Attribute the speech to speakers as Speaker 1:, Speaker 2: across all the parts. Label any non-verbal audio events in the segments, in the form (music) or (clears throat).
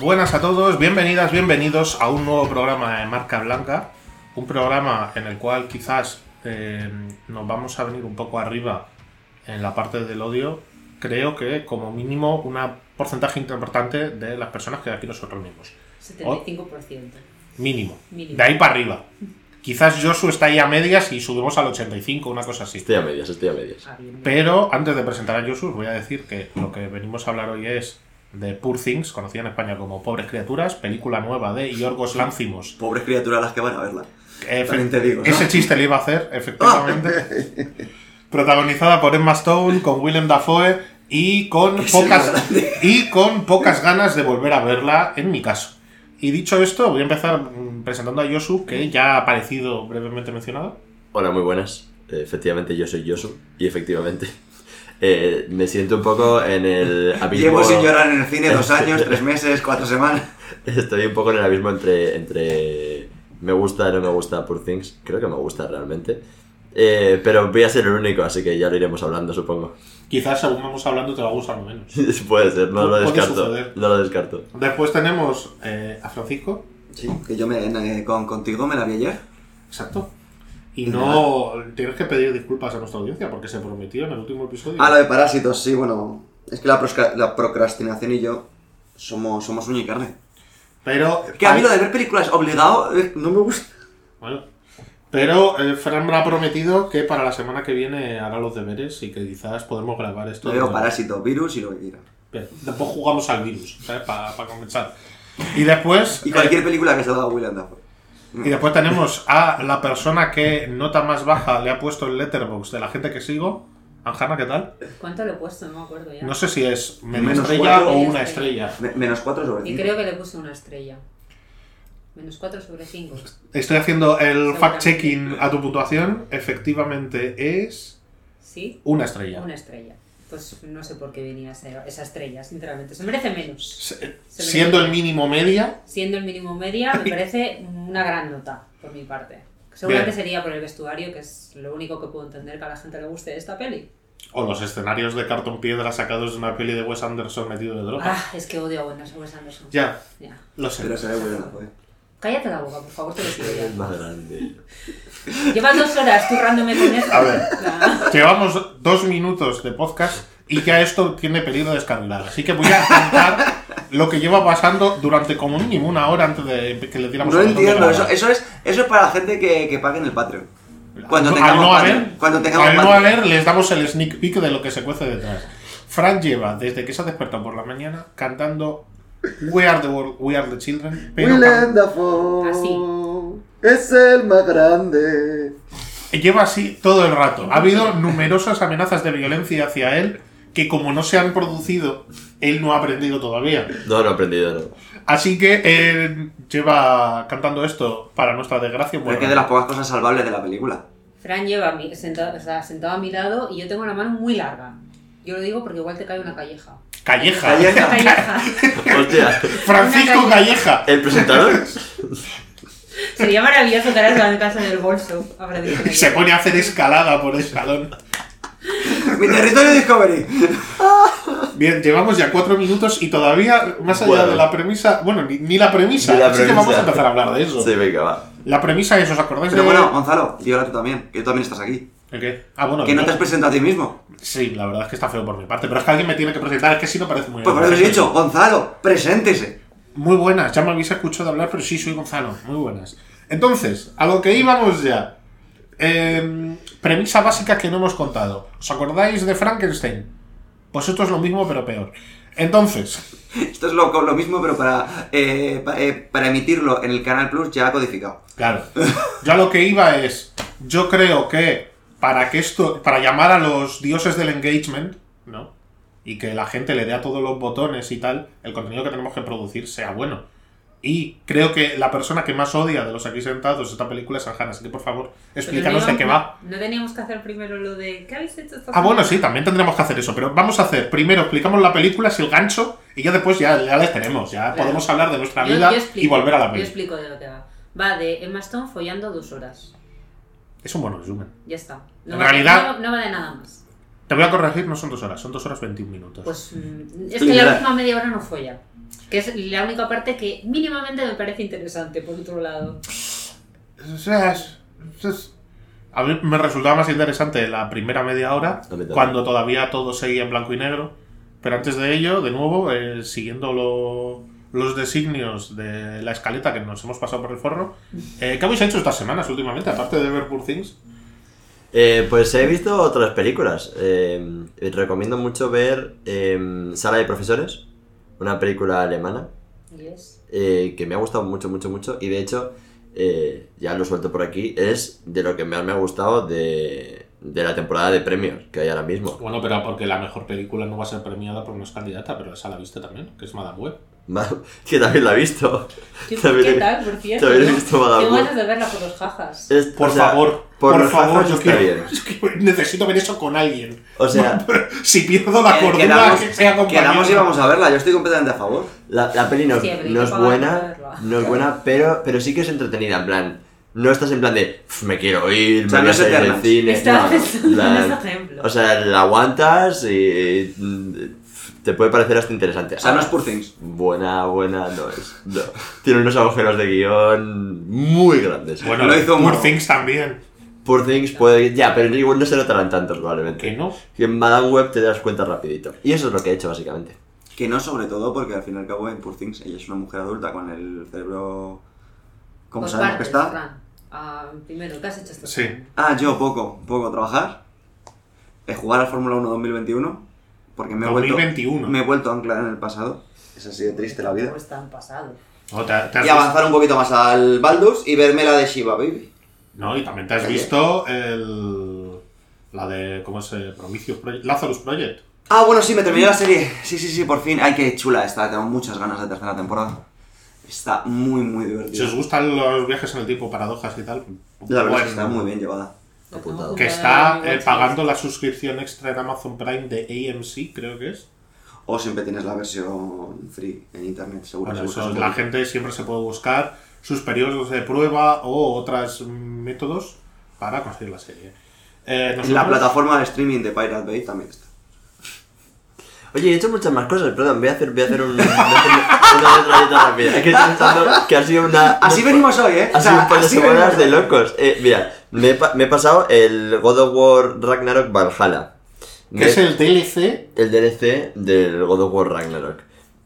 Speaker 1: Buenas a todos, bienvenidas, bienvenidos a un nuevo programa de Marca Blanca, un programa en el cual quizás eh, nos vamos a venir un poco arriba en la parte del odio. Creo que como mínimo un porcentaje importante de las personas que aquí nosotros mismos.
Speaker 2: 75%.
Speaker 1: Mínimo.
Speaker 2: Mínimo.
Speaker 1: De ahí para arriba. Quizás Josu está ahí a medias y subimos al 85, una cosa así.
Speaker 3: Estoy a medias, estoy a medias.
Speaker 2: Ah.
Speaker 1: Pero antes de presentar a Josu, os voy a decir que lo que venimos a hablar hoy es de Poor Things, conocida en España como Pobres Criaturas, película nueva de Yorgos Lanthimos.
Speaker 4: Pobres criaturas las que van a verla.
Speaker 1: Efe-
Speaker 4: También te digo, ¿no?
Speaker 1: Ese chiste le iba a hacer, efectivamente. (laughs) Protagonizada por Emma Stone, con Willem Dafoe y con pocas y con pocas ganas de volver a verla, en mi caso. Y dicho esto, voy a empezar presentando a Yosu, que ya ha aparecido brevemente mencionado.
Speaker 3: Hola, muy buenas. Efectivamente, yo soy Yosu. Y efectivamente, (laughs) eh, me siento un poco en el (laughs) abismo.
Speaker 4: Llevo sin llorar en el cine dos años, tres (laughs) meses, cuatro semanas.
Speaker 3: Estoy un poco en el abismo entre, entre me gusta y no me gusta Poor Things. Creo que me gusta realmente. Eh, pero voy a ser el único, así que ya lo iremos hablando, supongo.
Speaker 1: Quizás según vamos hablando te va a gustar menos. (laughs)
Speaker 3: Puede ser, no lo descarto. No lo descarto.
Speaker 1: Después tenemos eh, a Francisco,
Speaker 4: Sí, que yo me, eh, con, contigo me la vi ayer.
Speaker 1: exacto. Y no tienes que pedir disculpas a nuestra audiencia porque se prometió en el último episodio.
Speaker 4: Ah, lo de Parásitos, sí, bueno. Es que la, la procrastinación y yo somos, somos uña y carne.
Speaker 1: Pero.
Speaker 4: Que a mí lo de ver películas obligado eh, no me gusta.
Speaker 1: Bueno. Pero eh, Fran me ha prometido que para la semana que viene hará los deberes y que quizás podremos grabar esto.
Speaker 4: Veo Parásito, virus y lo que quiera.
Speaker 1: Bien, Después jugamos al virus, ¿sabes? Para comenzar. Y después.
Speaker 4: Y cualquier película que salga William Dafoe.
Speaker 1: Y después tenemos a la persona que nota más baja le ha puesto el letterbox de la gente que sigo. Anjana, ¿qué tal?
Speaker 2: ¿Cuánto le he puesto? No me acuerdo ya.
Speaker 1: No sé si es
Speaker 4: Menos
Speaker 1: estrella
Speaker 4: cuatro.
Speaker 1: o una estrella.
Speaker 4: Me- menos 4 sobre
Speaker 2: Y
Speaker 4: 5.
Speaker 2: creo que le puse una estrella. Menos 4 sobre 5.
Speaker 1: Estoy haciendo el fact-checking a tu puntuación. Efectivamente es
Speaker 2: ¿Sí?
Speaker 1: una estrella.
Speaker 2: Una estrella. Pues no sé por qué venía esa, esa estrella, sinceramente. Se merece menos.
Speaker 1: Se-
Speaker 2: Se
Speaker 1: Siendo el mínimo media,
Speaker 2: Siendo el mínimo media, me (laughs) parece una gran nota, por mi parte. Seguramente
Speaker 1: Bien.
Speaker 2: sería por el vestuario, que es lo único que puedo entender que a la gente le guste de esta peli.
Speaker 1: o los escenarios de cartón piedra sacados de una peli de Wes Anderson metido de droga.
Speaker 2: Ah, es que odio a Wes Anderson.
Speaker 1: Ya,
Speaker 2: Ya.
Speaker 1: lo sé.
Speaker 4: Pero se ve Dafoe.
Speaker 2: Cállate la boca, por favor, te lo pido
Speaker 3: Es
Speaker 2: ya.
Speaker 3: más grande.
Speaker 2: Llevas dos horas turrándome con eso.
Speaker 1: A ver. Llevamos dos minutos de podcast y ya esto tiene peligro de descarrilar. Así que voy a contar lo que lleva pasando durante como mínimo una hora antes de que le tiramos
Speaker 4: No
Speaker 1: al
Speaker 4: entiendo, eso, eso, es, eso es para la gente que, que pague en el Patreon. Cuando
Speaker 1: Al
Speaker 4: tengamos
Speaker 1: no
Speaker 4: Patreon.
Speaker 1: haber,
Speaker 4: Cuando tengamos
Speaker 1: al no haber, les damos el sneak peek de lo que se cuece detrás. Fran lleva, desde que se ha despertado por la mañana, cantando We Are the World, We Are the Children, pero
Speaker 4: Willem Dafoe es el más grande.
Speaker 1: lleva así todo el rato. Ha habido (laughs) numerosas amenazas de violencia hacia él que como no se han producido, él no ha aprendido todavía.
Speaker 3: No, no he aprendido, no.
Speaker 1: Así que él lleva cantando esto para nuestra desgracia. buen
Speaker 4: es de las pocas cosas salvables de la película.
Speaker 2: Fran lleva mi- sentado, o sea, sentado a mi lado y yo tengo la mano muy larga. Yo lo digo porque igual te cae una calleja.
Speaker 1: Calleja.
Speaker 4: Calleja. (laughs)
Speaker 3: Hostia,
Speaker 1: Francisco Calleja.
Speaker 3: el presentador. (laughs)
Speaker 2: Sería maravilloso que ahora en casa del bolso. Habrá dicho
Speaker 1: Se pone a hacer escalada por el salón.
Speaker 4: Mi territorio Discovery.
Speaker 1: Bien, llevamos ya cuatro minutos y todavía, más allá
Speaker 3: Bueno.
Speaker 1: de la premisa, bueno, ni, ni la premisa,
Speaker 3: Ni la
Speaker 1: así que vamos a empezar a hablar de eso.
Speaker 3: Sí, venga, va.
Speaker 1: La premisa es, ¿os acordáis
Speaker 4: Pero
Speaker 1: de...?
Speaker 4: bueno, Gonzalo, di hola tú también, que tú también estás aquí.
Speaker 1: ¿De qué? Ah, bueno,
Speaker 4: Que no te has presentado a ti mismo.
Speaker 1: Sí, la verdad es que está feo por mi parte, pero es que alguien me tiene que presentar, es que si no parece muy
Speaker 4: Pues por eso he dicho, Gonzalo, preséntese.
Speaker 1: Muy buenas, ya me habéis escuchado hablar, pero sí, soy Gonzalo, muy buenas. Entonces, a lo que íbamos ya. Eh, premisa básica que no hemos contado. ¿Os acordáis de Frankenstein? Pues esto es lo mismo, pero peor. Entonces, (laughs)
Speaker 4: Esto es lo, lo mismo, pero para, eh, eh, para emitirlo en el Canal Plus ya codificado.
Speaker 1: Claro. (laughs) Yo a lo que iba es. Yo creo que para que esto. Para llamar a los dioses del engagement, ¿no? Y que la gente le dé a todos los botones y tal, el contenido que tenemos que producir sea bueno. Y creo que la persona que más odia de los aquí sentados esta película es Anjana, así que por favor, explícanos de qué va.
Speaker 2: No teníamos que hacer primero lo de. ¿Qué habéis hecho esta
Speaker 1: Ah, bueno,
Speaker 2: semana?
Speaker 1: sí, también tendremos que hacer eso, pero vamos a hacer, primero explicamos la película, si el gancho, y ya después ya, ya les tenemos, ya
Speaker 2: Claro.
Speaker 1: podemos hablar de nuestra
Speaker 2: Yo-
Speaker 1: vida
Speaker 2: yo explico,
Speaker 1: y volver a la
Speaker 2: Yo
Speaker 1: película.
Speaker 2: explico de lo que va. Va de Emma Stone follando dos horas.
Speaker 1: Es un buen resumen.
Speaker 2: Ya está. No
Speaker 1: En
Speaker 2: va-
Speaker 1: realidad-
Speaker 2: No, no va de nada más.
Speaker 1: Te voy a corregir, no son dos horas, son dos horas 21 minutos.
Speaker 2: Pues mm, es que la última media hora no fue ya. Que es la única parte que mínimamente me parece interesante, por otro lado.
Speaker 1: O sea, es- es- A mí me resultaba más interesante la primera media hora, cuando todavía todo seguía en blanco y negro. Pero antes de ello, de nuevo, eh, siguiendo lo- los designios de la escaleta que nos hemos pasado por el forro, eh, ¿qué habéis hecho estas semanas últimamente, aparte de ver Poor Things?
Speaker 3: Eh, pues he visto otras películas. Eh, recomiendo mucho ver eh, Sala de Profesores, una película alemana
Speaker 2: Yes.
Speaker 3: eh, que me ha gustado mucho, mucho, mucho. Y de hecho, eh, ya lo suelto por aquí, es de lo que más me ha gustado de, de la temporada de premios que hay ahora mismo.
Speaker 1: Bueno, pero porque la mejor película no va a ser premiada por no es candidata, pero esa la viste también, que es Madame Web.
Speaker 3: Que también la he visto.
Speaker 2: ¿Qué,
Speaker 3: También
Speaker 2: qué tal, por cierto?
Speaker 3: también he visto Madame
Speaker 2: Tengo
Speaker 3: Web.
Speaker 2: ganas de verla por los jajas.
Speaker 3: Es-
Speaker 1: Por
Speaker 3: o sea,
Speaker 1: favor,
Speaker 3: por,
Speaker 1: por,
Speaker 3: los
Speaker 1: favor,
Speaker 3: jajas
Speaker 1: yo
Speaker 3: está
Speaker 1: quiero,
Speaker 3: bien. (laughs)
Speaker 1: es que necesito ver eso con alguien.
Speaker 3: O sea, (laughs)
Speaker 1: Si pierdo la cordura,
Speaker 4: quedamos,
Speaker 1: que sea compañero.
Speaker 4: quedamos y vamos a verla, yo estoy completamente a favor.
Speaker 3: La, la peli no,
Speaker 2: Sí,
Speaker 3: no es buena, no es buena, pero, pero sí que es entretenida, en plan, no estás en plan de, "Uf, me quiero ir,
Speaker 4: O sea,
Speaker 3: me
Speaker 4: no
Speaker 3: voy a salir del cine. No, en
Speaker 2: en
Speaker 3: plan,
Speaker 2: ese ejemplo.
Speaker 3: O sea, la aguantas y, y, te puede parecer hasta interesante.
Speaker 4: O sea, no es Poor Things.
Speaker 3: Buena, buena, no es. No. Tiene unos agujeros de guion muy grandes.
Speaker 1: Bueno,
Speaker 4: Lo hizo
Speaker 1: Poor. Things también.
Speaker 3: Por Things puede... Ya, pero igual no se notarán tantos
Speaker 1: Que
Speaker 3: probablemente.
Speaker 1: no.
Speaker 3: Que en Madame Web te das cuenta rapidito. Y eso es lo que he hecho básicamente.
Speaker 4: Que no sobre todo porque al fin y al cabo en Poor Things ella es una mujer adulta con el cerebro... ¿Cómo
Speaker 2: Por
Speaker 4: sabemos que
Speaker 2: partes,
Speaker 4: está?
Speaker 2: Fran. Ah, primero, ¿qué has hecho esta
Speaker 1: Sí.
Speaker 4: Ah, yo poco, poco trabajar. Eh, jugar al Fórmula 1 2021. Porque me he,
Speaker 1: 2021.
Speaker 4: Vuelto, me he vuelto a anclar en el pasado. Es así de triste la vida.
Speaker 2: ¿Cómo está en pasado?
Speaker 1: No, te- te has
Speaker 4: Y avanzar un poquito más al Baldur's y verme la de Shiva Baby.
Speaker 1: visto- no, y también te has
Speaker 4: Oye.
Speaker 1: visto el. La de. ¿Cómo Prometheus Project? Lazarus Project.
Speaker 4: Ah, bueno, sí, me terminé la serie. Sí, sí, sí, por fin. Ay, qué chula está. Tengo muchas ganas de tercera temporada. Está muy, muy
Speaker 1: Si os gustan los viajes en el tiempo, paradojas y tal.
Speaker 4: La verdad es que está muy bien llevada.
Speaker 3: Apuntado.
Speaker 1: Que está eh, pagando la suscripción extra en Amazon Prime de AMC, creo que es.
Speaker 4: O siempre tienes la versión free en internet, seguro.
Speaker 1: Bueno, eso, la gente siempre se puede buscar sus periodos de prueba o otros métodos para conseguir la serie. Eh,
Speaker 4: En la plataforma de streaming de Pirate Bay también está.
Speaker 3: Oye, he hecho muchas más cosas, perdón, voy a hacer, voy a hacer un, voy a hacer una rápida. Es que estoy pensando que ha sido una...
Speaker 4: Así venimos hoy, ¿eh?
Speaker 3: Ha
Speaker 4: O
Speaker 3: sido
Speaker 4: sea,
Speaker 3: un par de
Speaker 4: así
Speaker 3: semanas
Speaker 4: venimos
Speaker 3: de locos. Eh, mira, me he, pa- me he pasado el God of War Ragnarok Valhalla. Me-
Speaker 1: que es el DLC.
Speaker 3: el DLC del God of War Ragnarok.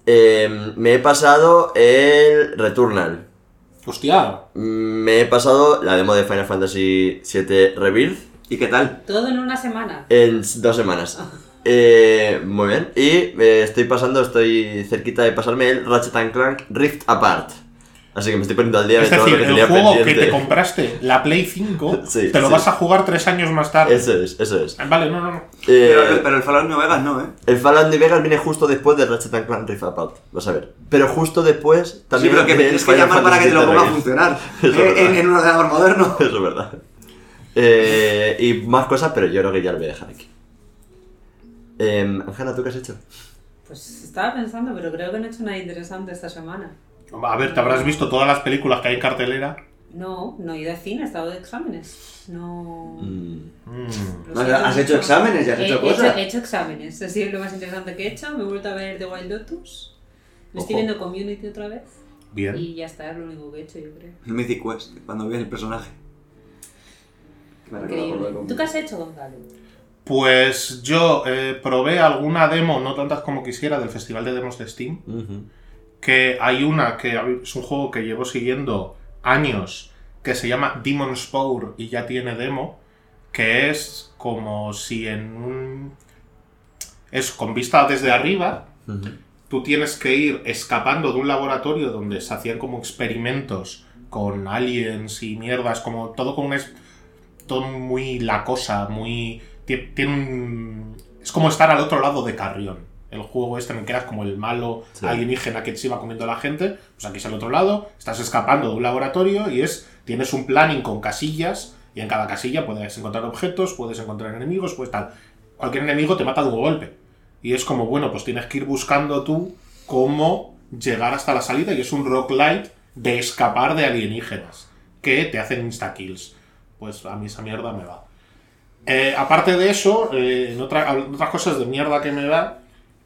Speaker 3: Eh, me he pasado el Returnal.
Speaker 1: Hostia,
Speaker 3: Me he pasado la demo de Final Fantasy VII Rebirth
Speaker 4: ¿Y qué tal?
Speaker 2: Todo en una semana.
Speaker 3: en dos semanas. Eh, muy bien. Y eh, estoy pasando, estoy cerquita de pasarme el Ratchet and Clank Rift Apart. Así que me estoy poniendo al día
Speaker 1: es
Speaker 3: de todo
Speaker 1: decir,
Speaker 3: lo que
Speaker 1: el juego que te compraste, la Play 5, (laughs)
Speaker 3: Sí,
Speaker 1: te lo
Speaker 3: sí.
Speaker 1: vas a jugar tres años más tarde.
Speaker 3: Eso es, eso es.
Speaker 1: Ah, Vale, no, no, no.
Speaker 3: Eh,
Speaker 4: Pero, pero el Fallout New Vegas no, ¿eh?
Speaker 3: el Fallout New Vegas viene justo después de Ratchet and Clank Rift Apart. Vas a ver. Pero justo después
Speaker 4: Sí,
Speaker 3: también.
Speaker 4: pero que tienes que llamar para que te lo ponga a funcionar. (laughs)
Speaker 3: Eso es
Speaker 4: eh, en, en un ordenador moderno. (laughs)
Speaker 3: Eso es verdad. Eh, y más cosas, pero yo creo que ya lo voy a dejar aquí. Eh, Ángela, ¿tú qué has hecho?
Speaker 2: Pues estaba pensando, pero creo que no he hecho nada interesante esta semana.
Speaker 1: A ver, te habrás visto todas las películas que hay en cartelera.
Speaker 2: No, no he ido al cine, he estado de exámenes. No.
Speaker 3: Mm,
Speaker 1: Mm.
Speaker 4: Has hecho exámenes y has
Speaker 2: He-
Speaker 4: hecho
Speaker 2: he
Speaker 4: cosas.
Speaker 2: He hecho exámenes, ha sido lo más interesante que he hecho. Me he vuelto a ver The Wild Lotus. Me estoy viendo Community otra vez.
Speaker 1: Bien.
Speaker 2: Y ya está, es lo único que he hecho, yo creo.
Speaker 4: El Mythic Quest, cuando vi el personaje. Me
Speaker 2: Increíble. ¿Tú qué has hecho, Gonzalo?
Speaker 1: Pues yo eh, probé alguna demo, no tantas como quisiera, del Festival de Demos de Steam.
Speaker 3: ujú.
Speaker 1: Que hay una que es un juego que llevo siguiendo años, que se llama Demon Spore y ya tiene demo, que es como si en un... Es con vista desde arriba, tú tienes que ir escapando de un laboratorio donde se hacían como experimentos con aliens y mierdas, como todo con un... es- todo muy la cosa, muy... tie- Tiene un... Es como estar al otro lado de Carrión. El juego este en el que eras como el malo
Speaker 3: Sí.
Speaker 1: alienígena que se iba comiendo a la gente, pues aquí es al otro lado, estás escapando de un laboratorio y es... Tienes un planning con casillas y en cada casilla puedes encontrar objetos, puedes encontrar enemigos, pues tal. Cualquier enemigo te mata de un golpe. Y es como, bueno, pues tienes que ir buscando tú cómo llegar hasta la salida y es un roguelite de escapar de alienígenas que te hacen insta-kills. pues a mí esa mierda me va. Eh, aparte de eso, eh, en otra- en otras cosas de mierda que me da,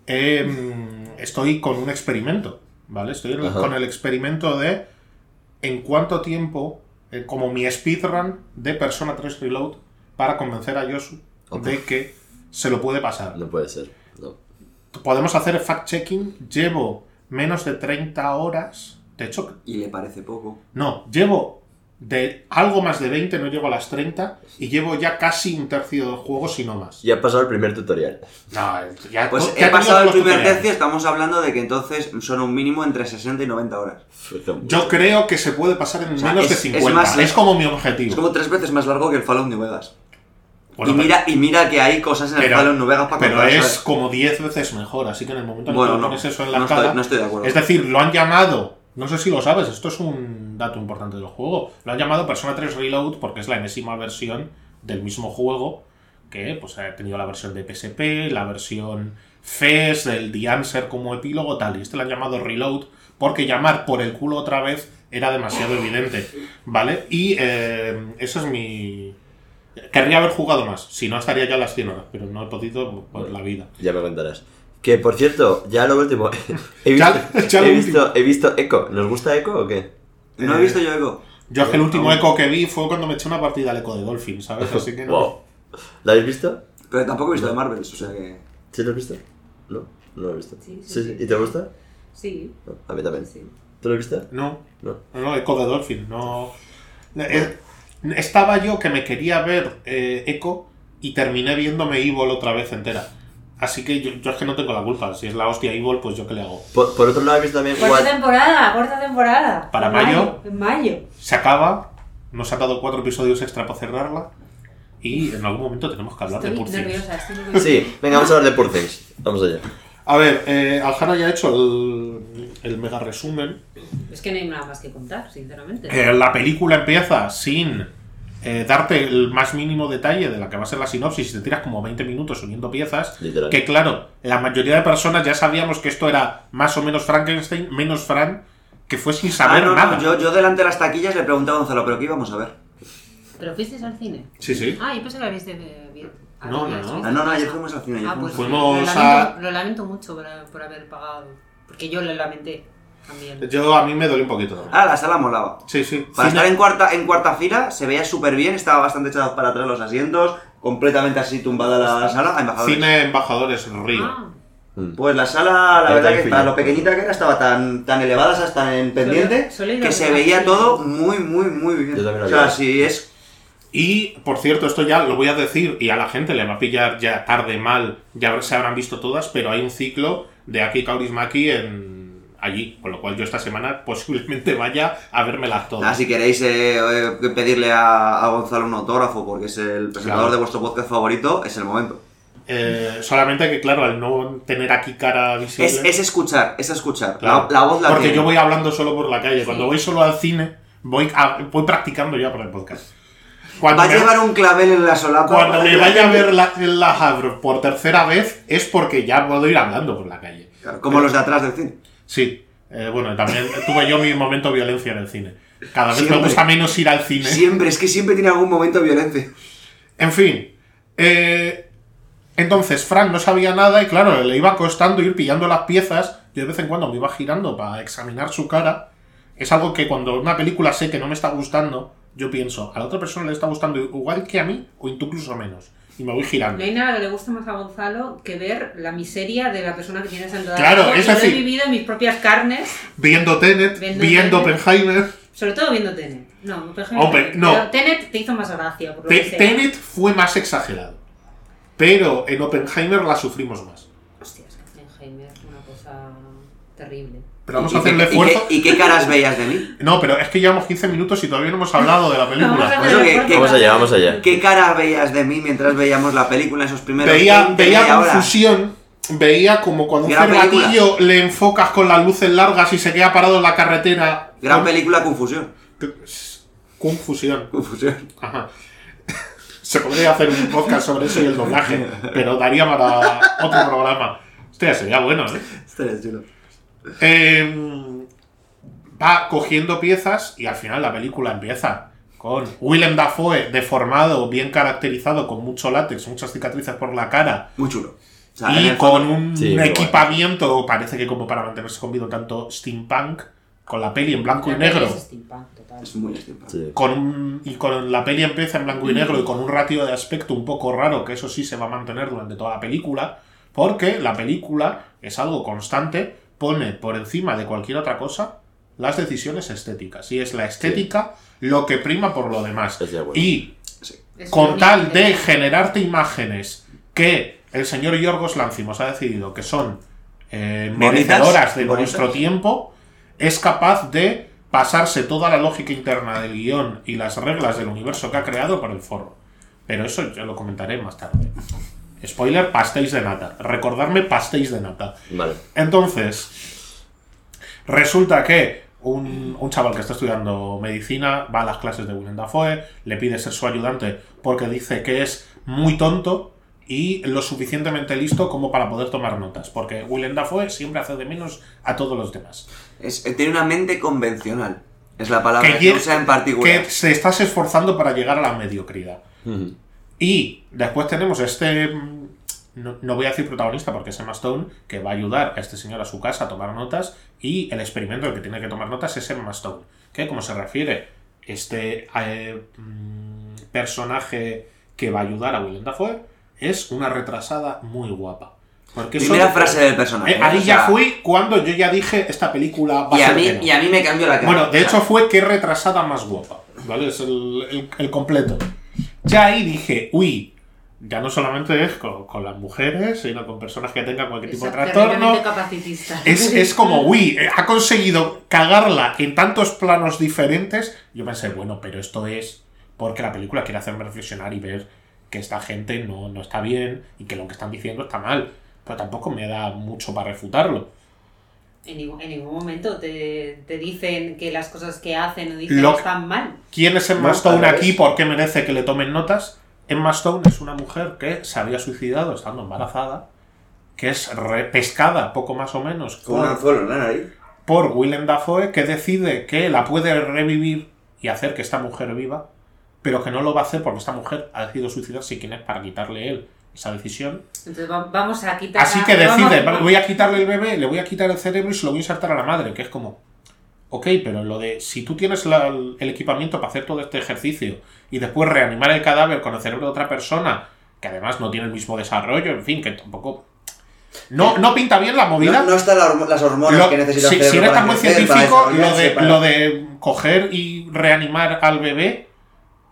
Speaker 1: eh, estoy con un experimento, ¿vale? Estoy
Speaker 3: Ajá.
Speaker 1: con el experimento de en cuánto tiempo, eh, como mi speedrun de Persona 3 Reload, para convencer a Yosu de que se lo puede pasar.
Speaker 3: No puede ser. No.
Speaker 1: Podemos hacer fact-checking. Llevo menos de 30 horas. De hecho,
Speaker 4: Y le parece poco.
Speaker 1: no, llevo de algo más de 20, no llego a las 30, y llevo ya casi un tercio del juego, si no más.
Speaker 3: Ya ha pasado el primer tutorial.
Speaker 1: No, ya,
Speaker 4: Pues he pasado el primer
Speaker 1: tutoriales.
Speaker 4: tercio, estamos hablando de que entonces son un mínimo entre 60 y 90 horas.
Speaker 1: Yo creo que se puede pasar en
Speaker 4: sea,
Speaker 1: menos de
Speaker 4: es- es
Speaker 1: 50. Es,
Speaker 4: más-
Speaker 1: como mi
Speaker 4: Es
Speaker 1: objetivo.
Speaker 4: como tres veces más largo que el Fallout New Vegas.
Speaker 1: Bueno,
Speaker 4: y, mira, y mira que hay cosas en el
Speaker 1: pero-
Speaker 4: Fallout New Vegas para
Speaker 1: pero es
Speaker 4: ¿sabes?
Speaker 1: como 10 veces mejor, así que en el momento en
Speaker 4: Bueno,
Speaker 1: que
Speaker 4: no,
Speaker 1: pones eso en la
Speaker 4: no
Speaker 1: cara...
Speaker 4: estoy, no estoy de acuerdo.
Speaker 1: Es decir, lo han llamado, no sé si lo sabes, esto es un dato importante del juego, lo han llamado Persona 3 Reload porque es la enésima versión del mismo juego que pues ha tenido la versión de PSP, la versión FES, el The Answer como epílogo, tal, y este lo han llamado Reload porque llamar por el culo otra vez era demasiado evidente, ¿vale? Y eh, eso es mi... Querría haber jugado más, si no estaría ya a las 100 horas, pero no he podido por la vida.
Speaker 3: Ya me contarás. Que por cierto, ya lo último. (laughs) he visto, he visto Echo. ¿Nos gusta Echo o qué?
Speaker 4: No he
Speaker 1: Eh,
Speaker 4: visto yo Echo.
Speaker 1: Yo es que el último eco que vi fue cuando me eché una partida al eco de Dolphin, ¿sabes? Así que no.
Speaker 3: Wow. ¿La habéis visto?
Speaker 4: Pero tampoco he visto de Marvels, o sea que.
Speaker 3: ¿Sí lo has visto? No, no lo he visto.
Speaker 2: Sí, sí,
Speaker 3: sí.
Speaker 2: sí.
Speaker 3: ¿Y te gusta?
Speaker 2: Sí,
Speaker 3: No, a mí también.
Speaker 2: sí.
Speaker 3: ¿Tú lo has visto?
Speaker 1: No,
Speaker 3: No.
Speaker 1: no, eco de Dolphin, no. Eh, Estaba yo que me quería ver eh, Echo y terminé viéndome Evil otra vez entera. Así que yo, yo es que no tengo la culpa. Si es la hostia Evil, pues yo qué le hago.
Speaker 3: Por, por otro lado, he visto también
Speaker 2: Cuarta temporada, cuarta temporada.
Speaker 1: ¿Para
Speaker 2: En
Speaker 1: mayo?
Speaker 2: En mayo.
Speaker 1: Se acaba, nos ha dado cuatro episodios extra para cerrarla. Y en algún momento tenemos que hablar de
Speaker 2: Estoy
Speaker 1: Poor Things.
Speaker 2: nerviosa, estoy nerviosa.
Speaker 3: Sí, venga, vamos a hablar de Poor Things. Vamos allá.
Speaker 1: A ver, eh, Aljana ya ha hecho el, el mega resumen.
Speaker 2: Es que no hay nada más que contar, sinceramente.
Speaker 1: Eh, la película empieza sin eh, darte el más mínimo detalle de la que va a ser la sinopsis y te tiras como 20 minutos uniendo piezas.
Speaker 3: Literal.
Speaker 1: Que claro, la mayoría de personas ya sabíamos que esto era más o menos Frankenstein, menos Fran, que fue sin saber
Speaker 4: ah, no,
Speaker 1: nada.
Speaker 4: no, yo, yo delante de las taquillas le pregunté a Gonzalo, ¿pero qué íbamos a ver?
Speaker 2: ¿Pero fuisteis al cine?
Speaker 1: Sí, sí.
Speaker 2: Ah, yo pensé que la viste eh, bien. Ah,
Speaker 1: No, no, no.
Speaker 4: Ah, no, no, ayer fuimos al cine. ayer
Speaker 2: Ah, pues
Speaker 1: Fuimos
Speaker 2: lo,
Speaker 1: a-
Speaker 2: lamento, lo lamento mucho por, por haber pagado. Porque yo lo lamenté también.
Speaker 1: Yo a mí me dolió un poquito.
Speaker 4: Ah, la sala molaba.
Speaker 1: Sí, sí.
Speaker 4: Para
Speaker 1: Cine-
Speaker 4: estar en cuarta, en cuarta fila se veía súper bien, estaba bastante echados para atrás los asientos, completamente así tumbada la sala. embajadores.
Speaker 1: Cine embajadores Río.
Speaker 2: Ah,
Speaker 3: Mm.
Speaker 4: Pues la sala, la verdad que para lo pequeñita que era, estaba tan, tan elevada, hasta en pendiente,
Speaker 2: solo he ido
Speaker 4: que se veía todo muy, muy, muy bien.
Speaker 3: Yo también lo
Speaker 4: o sea, si es...
Speaker 1: Y, por cierto, esto ya lo voy a decir y a la gente le va a pillar ya tarde, mal, ya se habrán visto todas, pero hay un ciclo de Aki Kaurismaki en allí, con lo cual yo esta semana (laughs) posiblemente vaya a vérmelas todas.
Speaker 4: Nada, si queréis eh, eh, pedirle a, a Gonzalo un autógrafo porque es el presentador
Speaker 1: Claro.
Speaker 4: de vuestro podcast favorito, es el momento.
Speaker 1: Eh, solamente que, claro, al no tener aquí cara visible...
Speaker 4: Es, es escuchar, es escuchar.
Speaker 1: claro,
Speaker 4: la, la voz la
Speaker 1: Porque
Speaker 4: tiene.
Speaker 1: yo voy hablando solo por la calle. Cuando voy solo al cine, voy, a- voy practicando ya por el podcast. Cuando
Speaker 4: Va a llevar un clavel en la solapa.
Speaker 1: Cuando me vaya a ver la, la Havre por tercera vez es porque ya puedo ir hablando por la calle.
Speaker 4: Claro, como los de atrás del cine.
Speaker 1: Sí. Eh, bueno, también (laughs) tuve yo mi momento de violencia en el cine. Cada vez
Speaker 4: Siempre.
Speaker 1: me gusta menos ir al cine.
Speaker 4: Siempre, es que siempre tiene algún momento violento.
Speaker 1: En fin. eh, entonces, Frank no sabía nada y claro, le iba costando ir pillando las piezas. Yo de vez en cuando me iba girando para examinar su cara. Es algo que cuando una película sé que no me está gustando, yo pienso, a la otra persona le está gustando igual que a mí o incluso menos. Y me voy girando.
Speaker 2: no hay nada que le guste más a Gonzalo que ver la miseria de la persona que tiene sentada.
Speaker 1: Claro,
Speaker 2: al lado,
Speaker 1: es
Speaker 2: y lo he vivido en mis propias carnes,
Speaker 1: Viendo Tenet,
Speaker 2: Viendo
Speaker 1: viendo
Speaker 2: Tenet.
Speaker 1: Oppenheimer.
Speaker 2: sobre todo viendo Tenet. No, Oppenheimer
Speaker 1: Open- no.
Speaker 2: pero Tenet te hizo más gracia. Por lo
Speaker 1: Te-
Speaker 2: que sea.
Speaker 1: Tenet fue más exagerado. Pero en Oppenheimer la sufrimos más.
Speaker 2: Hostia, es que Oppenheimer es una cosa terrible.
Speaker 1: Pero vamos
Speaker 4: ¿Y
Speaker 1: a hacerle
Speaker 4: qué- y
Speaker 1: esfuerzo.
Speaker 4: qué- ¿Y qué caras veías de mí?
Speaker 1: No, pero es que llevamos 15 minutos y todavía no hemos hablado de la
Speaker 2: Vamos a
Speaker 1: película.
Speaker 2: hacer
Speaker 4: que-
Speaker 3: Vamos allá, vamos allá.
Speaker 4: ¿Qué cara veías de mí mientras veíamos la película esos primeros
Speaker 1: Veía,
Speaker 4: 20,
Speaker 1: veía confusión, veía como cuando un
Speaker 4: Gran
Speaker 1: cervatillo le enfocas con las luces largas y se queda parado en la carretera.
Speaker 4: Gran
Speaker 1: con-
Speaker 4: película, Confusión.
Speaker 1: Confusión.
Speaker 4: Confusión.
Speaker 1: Ajá. (laughs) Se podría hacer un podcast sobre eso y el doblaje, pero daría para otro programa. Hostia, sería bueno, ¿eh?
Speaker 4: Estaría chulo.
Speaker 1: Eh, va cogiendo piezas y al final la película empieza con Willem Dafoe deformado, bien caracterizado, con mucho látex, muchas cicatrices por la cara,
Speaker 4: Muy chulo. O sea, en
Speaker 1: y con un
Speaker 3: Sí,
Speaker 1: equipamiento, parece que como para mantenerse con vida tanto steampunk, con la peli en blanco y
Speaker 2: La
Speaker 1: negro.
Speaker 2: es steampunk, total.
Speaker 4: Es muy steampunk.
Speaker 3: Sí.
Speaker 1: con un- y con la peli empieza en blanco y negro y con un ratio de aspecto un poco raro, que eso sí se va a mantener durante toda la película, porque la película es algo constante, pone por encima de cualquier otra cosa las decisiones estéticas. Y es la estética lo que prima por lo demás. Y con tal de generarte imágenes que el señor Yorgos Lanzimos ha decidido que son eh, merecedoras de
Speaker 4: bonitas.
Speaker 1: nuestro tiempo, es capaz de pasarse toda la lógica interna del guion y las reglas del universo que ha creado por el forro. Pero eso ya lo comentaré más tarde. Spoiler, pastéis de nata. Recordarme pastéis de nata.
Speaker 3: Vale.
Speaker 1: Entonces, resulta que un, un chaval que está estudiando medicina va a las clases de Willem Dafoe, le pide ser su ayudante porque dice que es muy tonto y lo suficientemente listo como para poder tomar notas, porque Willem Dafoe siempre hace de menos a todos los demás.
Speaker 4: Es- tiene una mente convencional. Es la palabra que, usa en particular.
Speaker 1: que se estás esforzando para llegar a la mediocridad. Y después tenemos este. No, no voy a decir protagonista porque es Emma Stone, que va a ayudar a este señor a su casa a tomar notas. Y el experimento del que tiene que tomar notas es Emma Stone. Que, como se refiere, este eh, mm, personaje que va a ayudar a Willem Dafoe es una retrasada muy guapa. Porque eso-
Speaker 4: Primera frase del personaje.
Speaker 1: Eh, ahí
Speaker 4: o
Speaker 1: ya fui cuando yo ya dije esta película va
Speaker 4: Y
Speaker 1: a
Speaker 4: a,
Speaker 1: ser
Speaker 4: mí,
Speaker 1: que no".
Speaker 4: y a mí me cambió la cara.
Speaker 1: Bueno, de hecho fue qué retrasada más guapa. ¿Vale? Es el, el- el completo. Ya ahí dije, uy, ya no solamente es con, con las mujeres, sino con personas que tengan cualquier tipo de trastorno.
Speaker 2: capacitista.
Speaker 1: Es, es como, uy, eh, ha conseguido cagarla en tantos planos diferentes. Yo pensé, bueno, pero esto es porque la película quiere hacerme reflexionar y ver que esta gente no, no está bien y que lo que están diciendo está mal. Pero tampoco me da mucho para refutarlo.
Speaker 2: En ningún, en ningún momento te, te dicen que las cosas que hacen o dicen
Speaker 1: Lo
Speaker 2: están mal.
Speaker 1: ¿Quién es Emma
Speaker 4: No,
Speaker 1: Stone
Speaker 4: al revés.
Speaker 1: aquí? ¿Por qué merece que le tomen notas? Emma Stone es una mujer que se había suicidado estando embarazada, que es re- pescada, poco más o menos,
Speaker 4: Con un
Speaker 1: por,
Speaker 4: anzuelo en la nariz.
Speaker 1: por Willem Dafoe, que decide que la puede revivir y hacer que esta mujer viva, pero que no lo va a hacer porque esta mujer ha decidido suicidarse y quién es para quitarle él esa decisión.
Speaker 2: Entonces va- vamos a quitar.
Speaker 1: Así que decide,
Speaker 2: vamos-
Speaker 1: voy a quitarle el bebé, le voy a quitar el cerebro y se lo voy a insertar a la madre, que es como, ok, pero lo de, si tú tienes la- el equipamiento para hacer todo este ejercicio y después reanimar el cadáver con el cerebro de otra persona, que además no tiene el mismo desarrollo, en fin, que tampoco... No, no pinta bien la movida.
Speaker 4: No, no están la las hormonas
Speaker 1: Lo-
Speaker 4: que necesita
Speaker 1: si, si eres tan
Speaker 4: para
Speaker 1: científico, lo de,
Speaker 4: para-
Speaker 1: lo de coger y reanimar al bebé,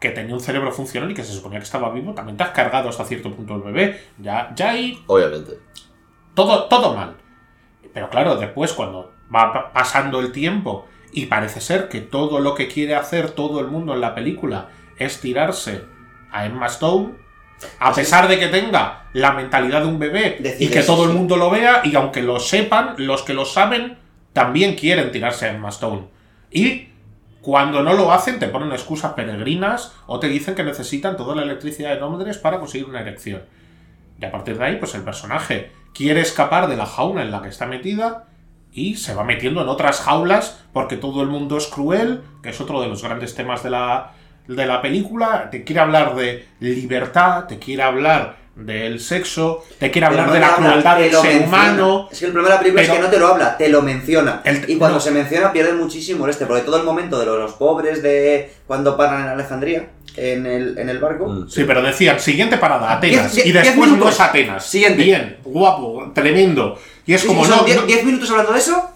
Speaker 1: que tenía un cerebro funcional y que se suponía que estaba vivo, también te has cargado hasta cierto punto el bebé. Ya, ya ahí
Speaker 3: Obviamente.
Speaker 1: todo, todo mal. Pero claro, después cuando va pa- pasando el tiempo y parece ser que todo lo que quiere hacer todo el mundo en la película es tirarse a Emma Stone, a
Speaker 4: Así
Speaker 1: pesar de que tenga la mentalidad de un bebé y que todo el mundo lo vea, y aunque lo sepan, los que lo saben también quieren tirarse a Emma Stone. Y cuando no lo hacen, te ponen excusas peregrinas o te dicen que necesitan toda la electricidad de Londres para conseguir una erección. Y a partir de ahí, pues el personaje quiere escapar de la jaula en la que está metida y se va metiendo en otras jaulas porque todo el mundo es cruel, que es otro de los grandes temas de la, de la película. Te quiere hablar de libertad, te quiere hablar del sexo, te quiere hablar
Speaker 4: no
Speaker 1: de la
Speaker 4: habla,
Speaker 1: crueldad del ser
Speaker 4: menciona.
Speaker 1: humano.
Speaker 4: Es que el problema de la película
Speaker 1: pero-
Speaker 4: es que no te lo habla, te lo menciona.
Speaker 1: El-
Speaker 4: y cuando
Speaker 1: no.
Speaker 4: se menciona pierde muchísimo el este, porque todo el momento de los, los pobres de cuando paran en Alejandría, en el, en el barco,
Speaker 3: Mm.
Speaker 1: Sí, pero decían, siguiente parada, Atenas.
Speaker 4: Diez-
Speaker 1: y después no es Atenas.
Speaker 4: Siguiente.
Speaker 1: Bien, guapo, tremendo. Y es
Speaker 4: Sí,
Speaker 1: como,
Speaker 4: sí,
Speaker 1: no,
Speaker 4: son 10
Speaker 1: no-
Speaker 4: 10 minutos hablando de eso.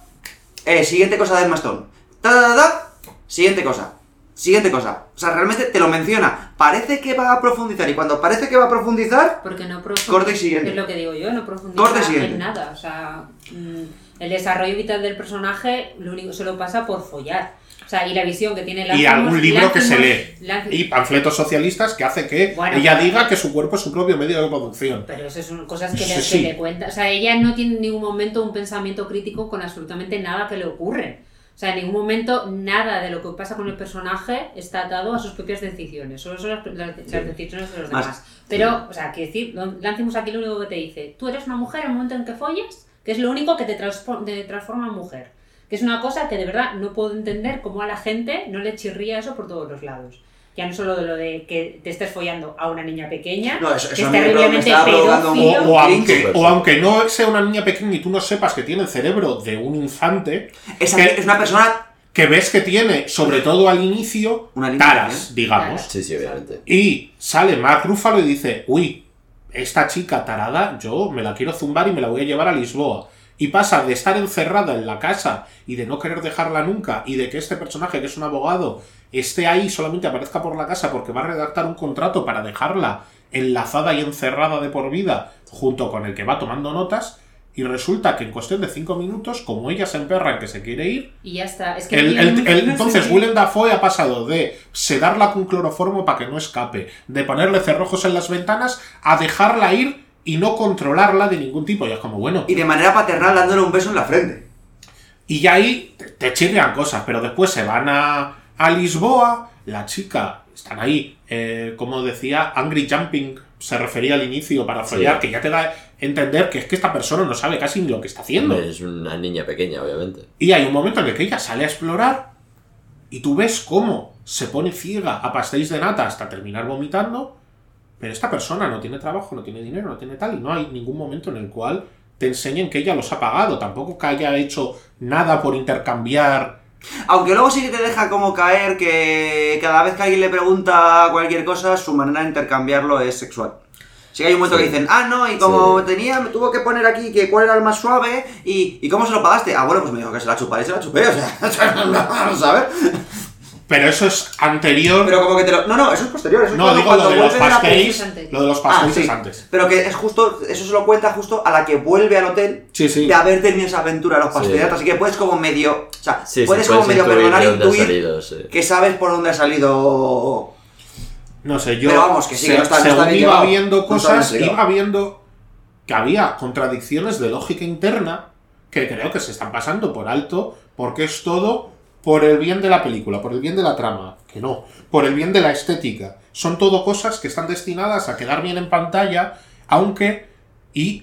Speaker 4: Eh, siguiente cosa de Mastón. Ta, ta, ta, ta, Siguiente cosa. Siguiente cosa. O sea, realmente te lo menciona. Parece que va a profundizar. Y cuando parece que va a profundizar,
Speaker 2: Porque no profundiza.
Speaker 4: Corte siguiente.
Speaker 2: Es lo que digo yo, no profundiza
Speaker 4: Corte siguiente.
Speaker 2: en nada. O sea, mm, el desarrollo vital del personaje lo único solo pasa por follar. O sea, y la visión que tiene
Speaker 1: y
Speaker 2: Lanthimos-
Speaker 1: algún libro que se lee. Y panfletos socialistas que hace que
Speaker 2: Bueno,
Speaker 1: ella
Speaker 2: pero-
Speaker 1: diga que su cuerpo es su propio medio de producción.
Speaker 2: Pero eso son cosas que,
Speaker 1: Sí,
Speaker 2: le,
Speaker 1: sí.
Speaker 2: le cuenta. O sea, ella no tiene en ningún momento un pensamiento crítico con absolutamente nada que le ocurre. O sea, en ningún momento nada de lo que pasa con el personaje está atado a sus propias decisiones. Solo son las, las- las decisiones de los
Speaker 4: Más-
Speaker 2: demás. Pero, o sea, que decir, Lancimos aquí lo único que te dice, tú eres una mujer en el momento en que follas, que es lo único que te, transfor- te transforma en mujer. Que es una cosa que de verdad no puedo entender cómo a la gente no le chirría eso por todos los lados. ya no solo de lo de que te estés follando a una niña pequeña,
Speaker 4: No, eso-
Speaker 2: que es terriblemente
Speaker 1: O, aunque, o no sea una niña pequeña y tú no sepas que tiene el cerebro de un infante,
Speaker 4: Es,
Speaker 1: que-
Speaker 4: es una persona.
Speaker 1: que ves que tiene, sobre todo al inicio,
Speaker 4: Una
Speaker 1: taras,
Speaker 4: pequeña.
Speaker 1: digamos.
Speaker 3: Sí, sí, obviamente.
Speaker 1: Y sale Mark Ruffalo y dice, uy, esta chica tarada, yo me la quiero zumbar y me la voy a llevar a Lisboa. Y pasa de estar encerrada en la casa y de no querer dejarla nunca y de que este personaje, que es un abogado, esté ahí, solamente aparezca por la casa porque va a redactar un contrato para dejarla enlazada y encerrada de por vida junto con el que va tomando notas. Y resulta que en cuestión de cinco minutos, como ella se emperra en que se quiere ir,
Speaker 2: Y ya está. Es que
Speaker 1: el- entonces. Willem Dafoe ha pasado de sedarla con cloroformo para que no escape, de ponerle cerrojos en las ventanas, a dejarla ir y no controlarla de ningún tipo. Y es como, bueno,
Speaker 4: Y de manera paternal dándole un beso en la frente.
Speaker 1: y ya ahí te, te chirrian cosas, pero después se van a, a Lisboa, la chica, están ahí, eh, como decía, Angry Jumping se refería al inicio para
Speaker 3: Sí.
Speaker 1: follar, que ya te da a entender que es que esta persona no sabe casi ni lo que está haciendo.
Speaker 3: Es una niña pequeña, obviamente.
Speaker 1: Y hay un momento en el que ella sale a explorar y tú ves cómo se pone ciega a pastéis de nata hasta terminar vomitando, pero esta persona no tiene trabajo, no tiene dinero, no tiene tal, y no hay ningún momento en el cual te enseñen que ella los ha pagado, tampoco que haya hecho nada por intercambiar.
Speaker 4: Aunque luego sí que te deja como caer que cada vez que alguien le pregunta cualquier cosa, su manera de intercambiarlo es sexual. Sí que hay un momento
Speaker 3: Sí.
Speaker 4: que dicen, ah, no, y como
Speaker 3: Sí.
Speaker 4: tenía, me tuvo que poner aquí que cuál era el más suave, y, ¿y cómo se lo pagaste? Ah, bueno, pues me dijo que se la chupara y se la chupé, o sea, (laughs) a ver. (laughs)
Speaker 1: Pero eso es anterior.
Speaker 4: Pero como que te lo... No, no, eso es posterior, eso es
Speaker 1: no,
Speaker 4: cuando-
Speaker 1: digo lo
Speaker 4: cuando
Speaker 1: de los
Speaker 4: vuelve de la
Speaker 1: pastéis. Lo de los
Speaker 4: Ah,
Speaker 1: pastéis
Speaker 4: sí.
Speaker 1: es antes.
Speaker 4: Pero que es justo, eso se lo cuenta justo a la que vuelve al hotel
Speaker 1: Sí, sí.
Speaker 4: de haber tenido esa aventura a los
Speaker 3: Sí.
Speaker 4: pasteles, así que puedes como medio, o sea,
Speaker 3: Sí,
Speaker 4: puedes
Speaker 3: sí,
Speaker 4: como medio perdonar e intuir
Speaker 3: salido, sí.
Speaker 4: que sabes por dónde ha salido
Speaker 1: No sé, yo.
Speaker 4: Pero vamos, que sí, que
Speaker 1: se-
Speaker 4: no está-
Speaker 1: según
Speaker 4: está bien
Speaker 1: iba
Speaker 4: llevado.
Speaker 1: viendo cosas, iba viendo que había contradicciones de lógica interna que creo que se están pasando por alto porque es todo por el bien de la película, por el bien de la trama, que no, por el bien de la estética. Son todo cosas que están destinadas a quedar bien en pantalla, aunque y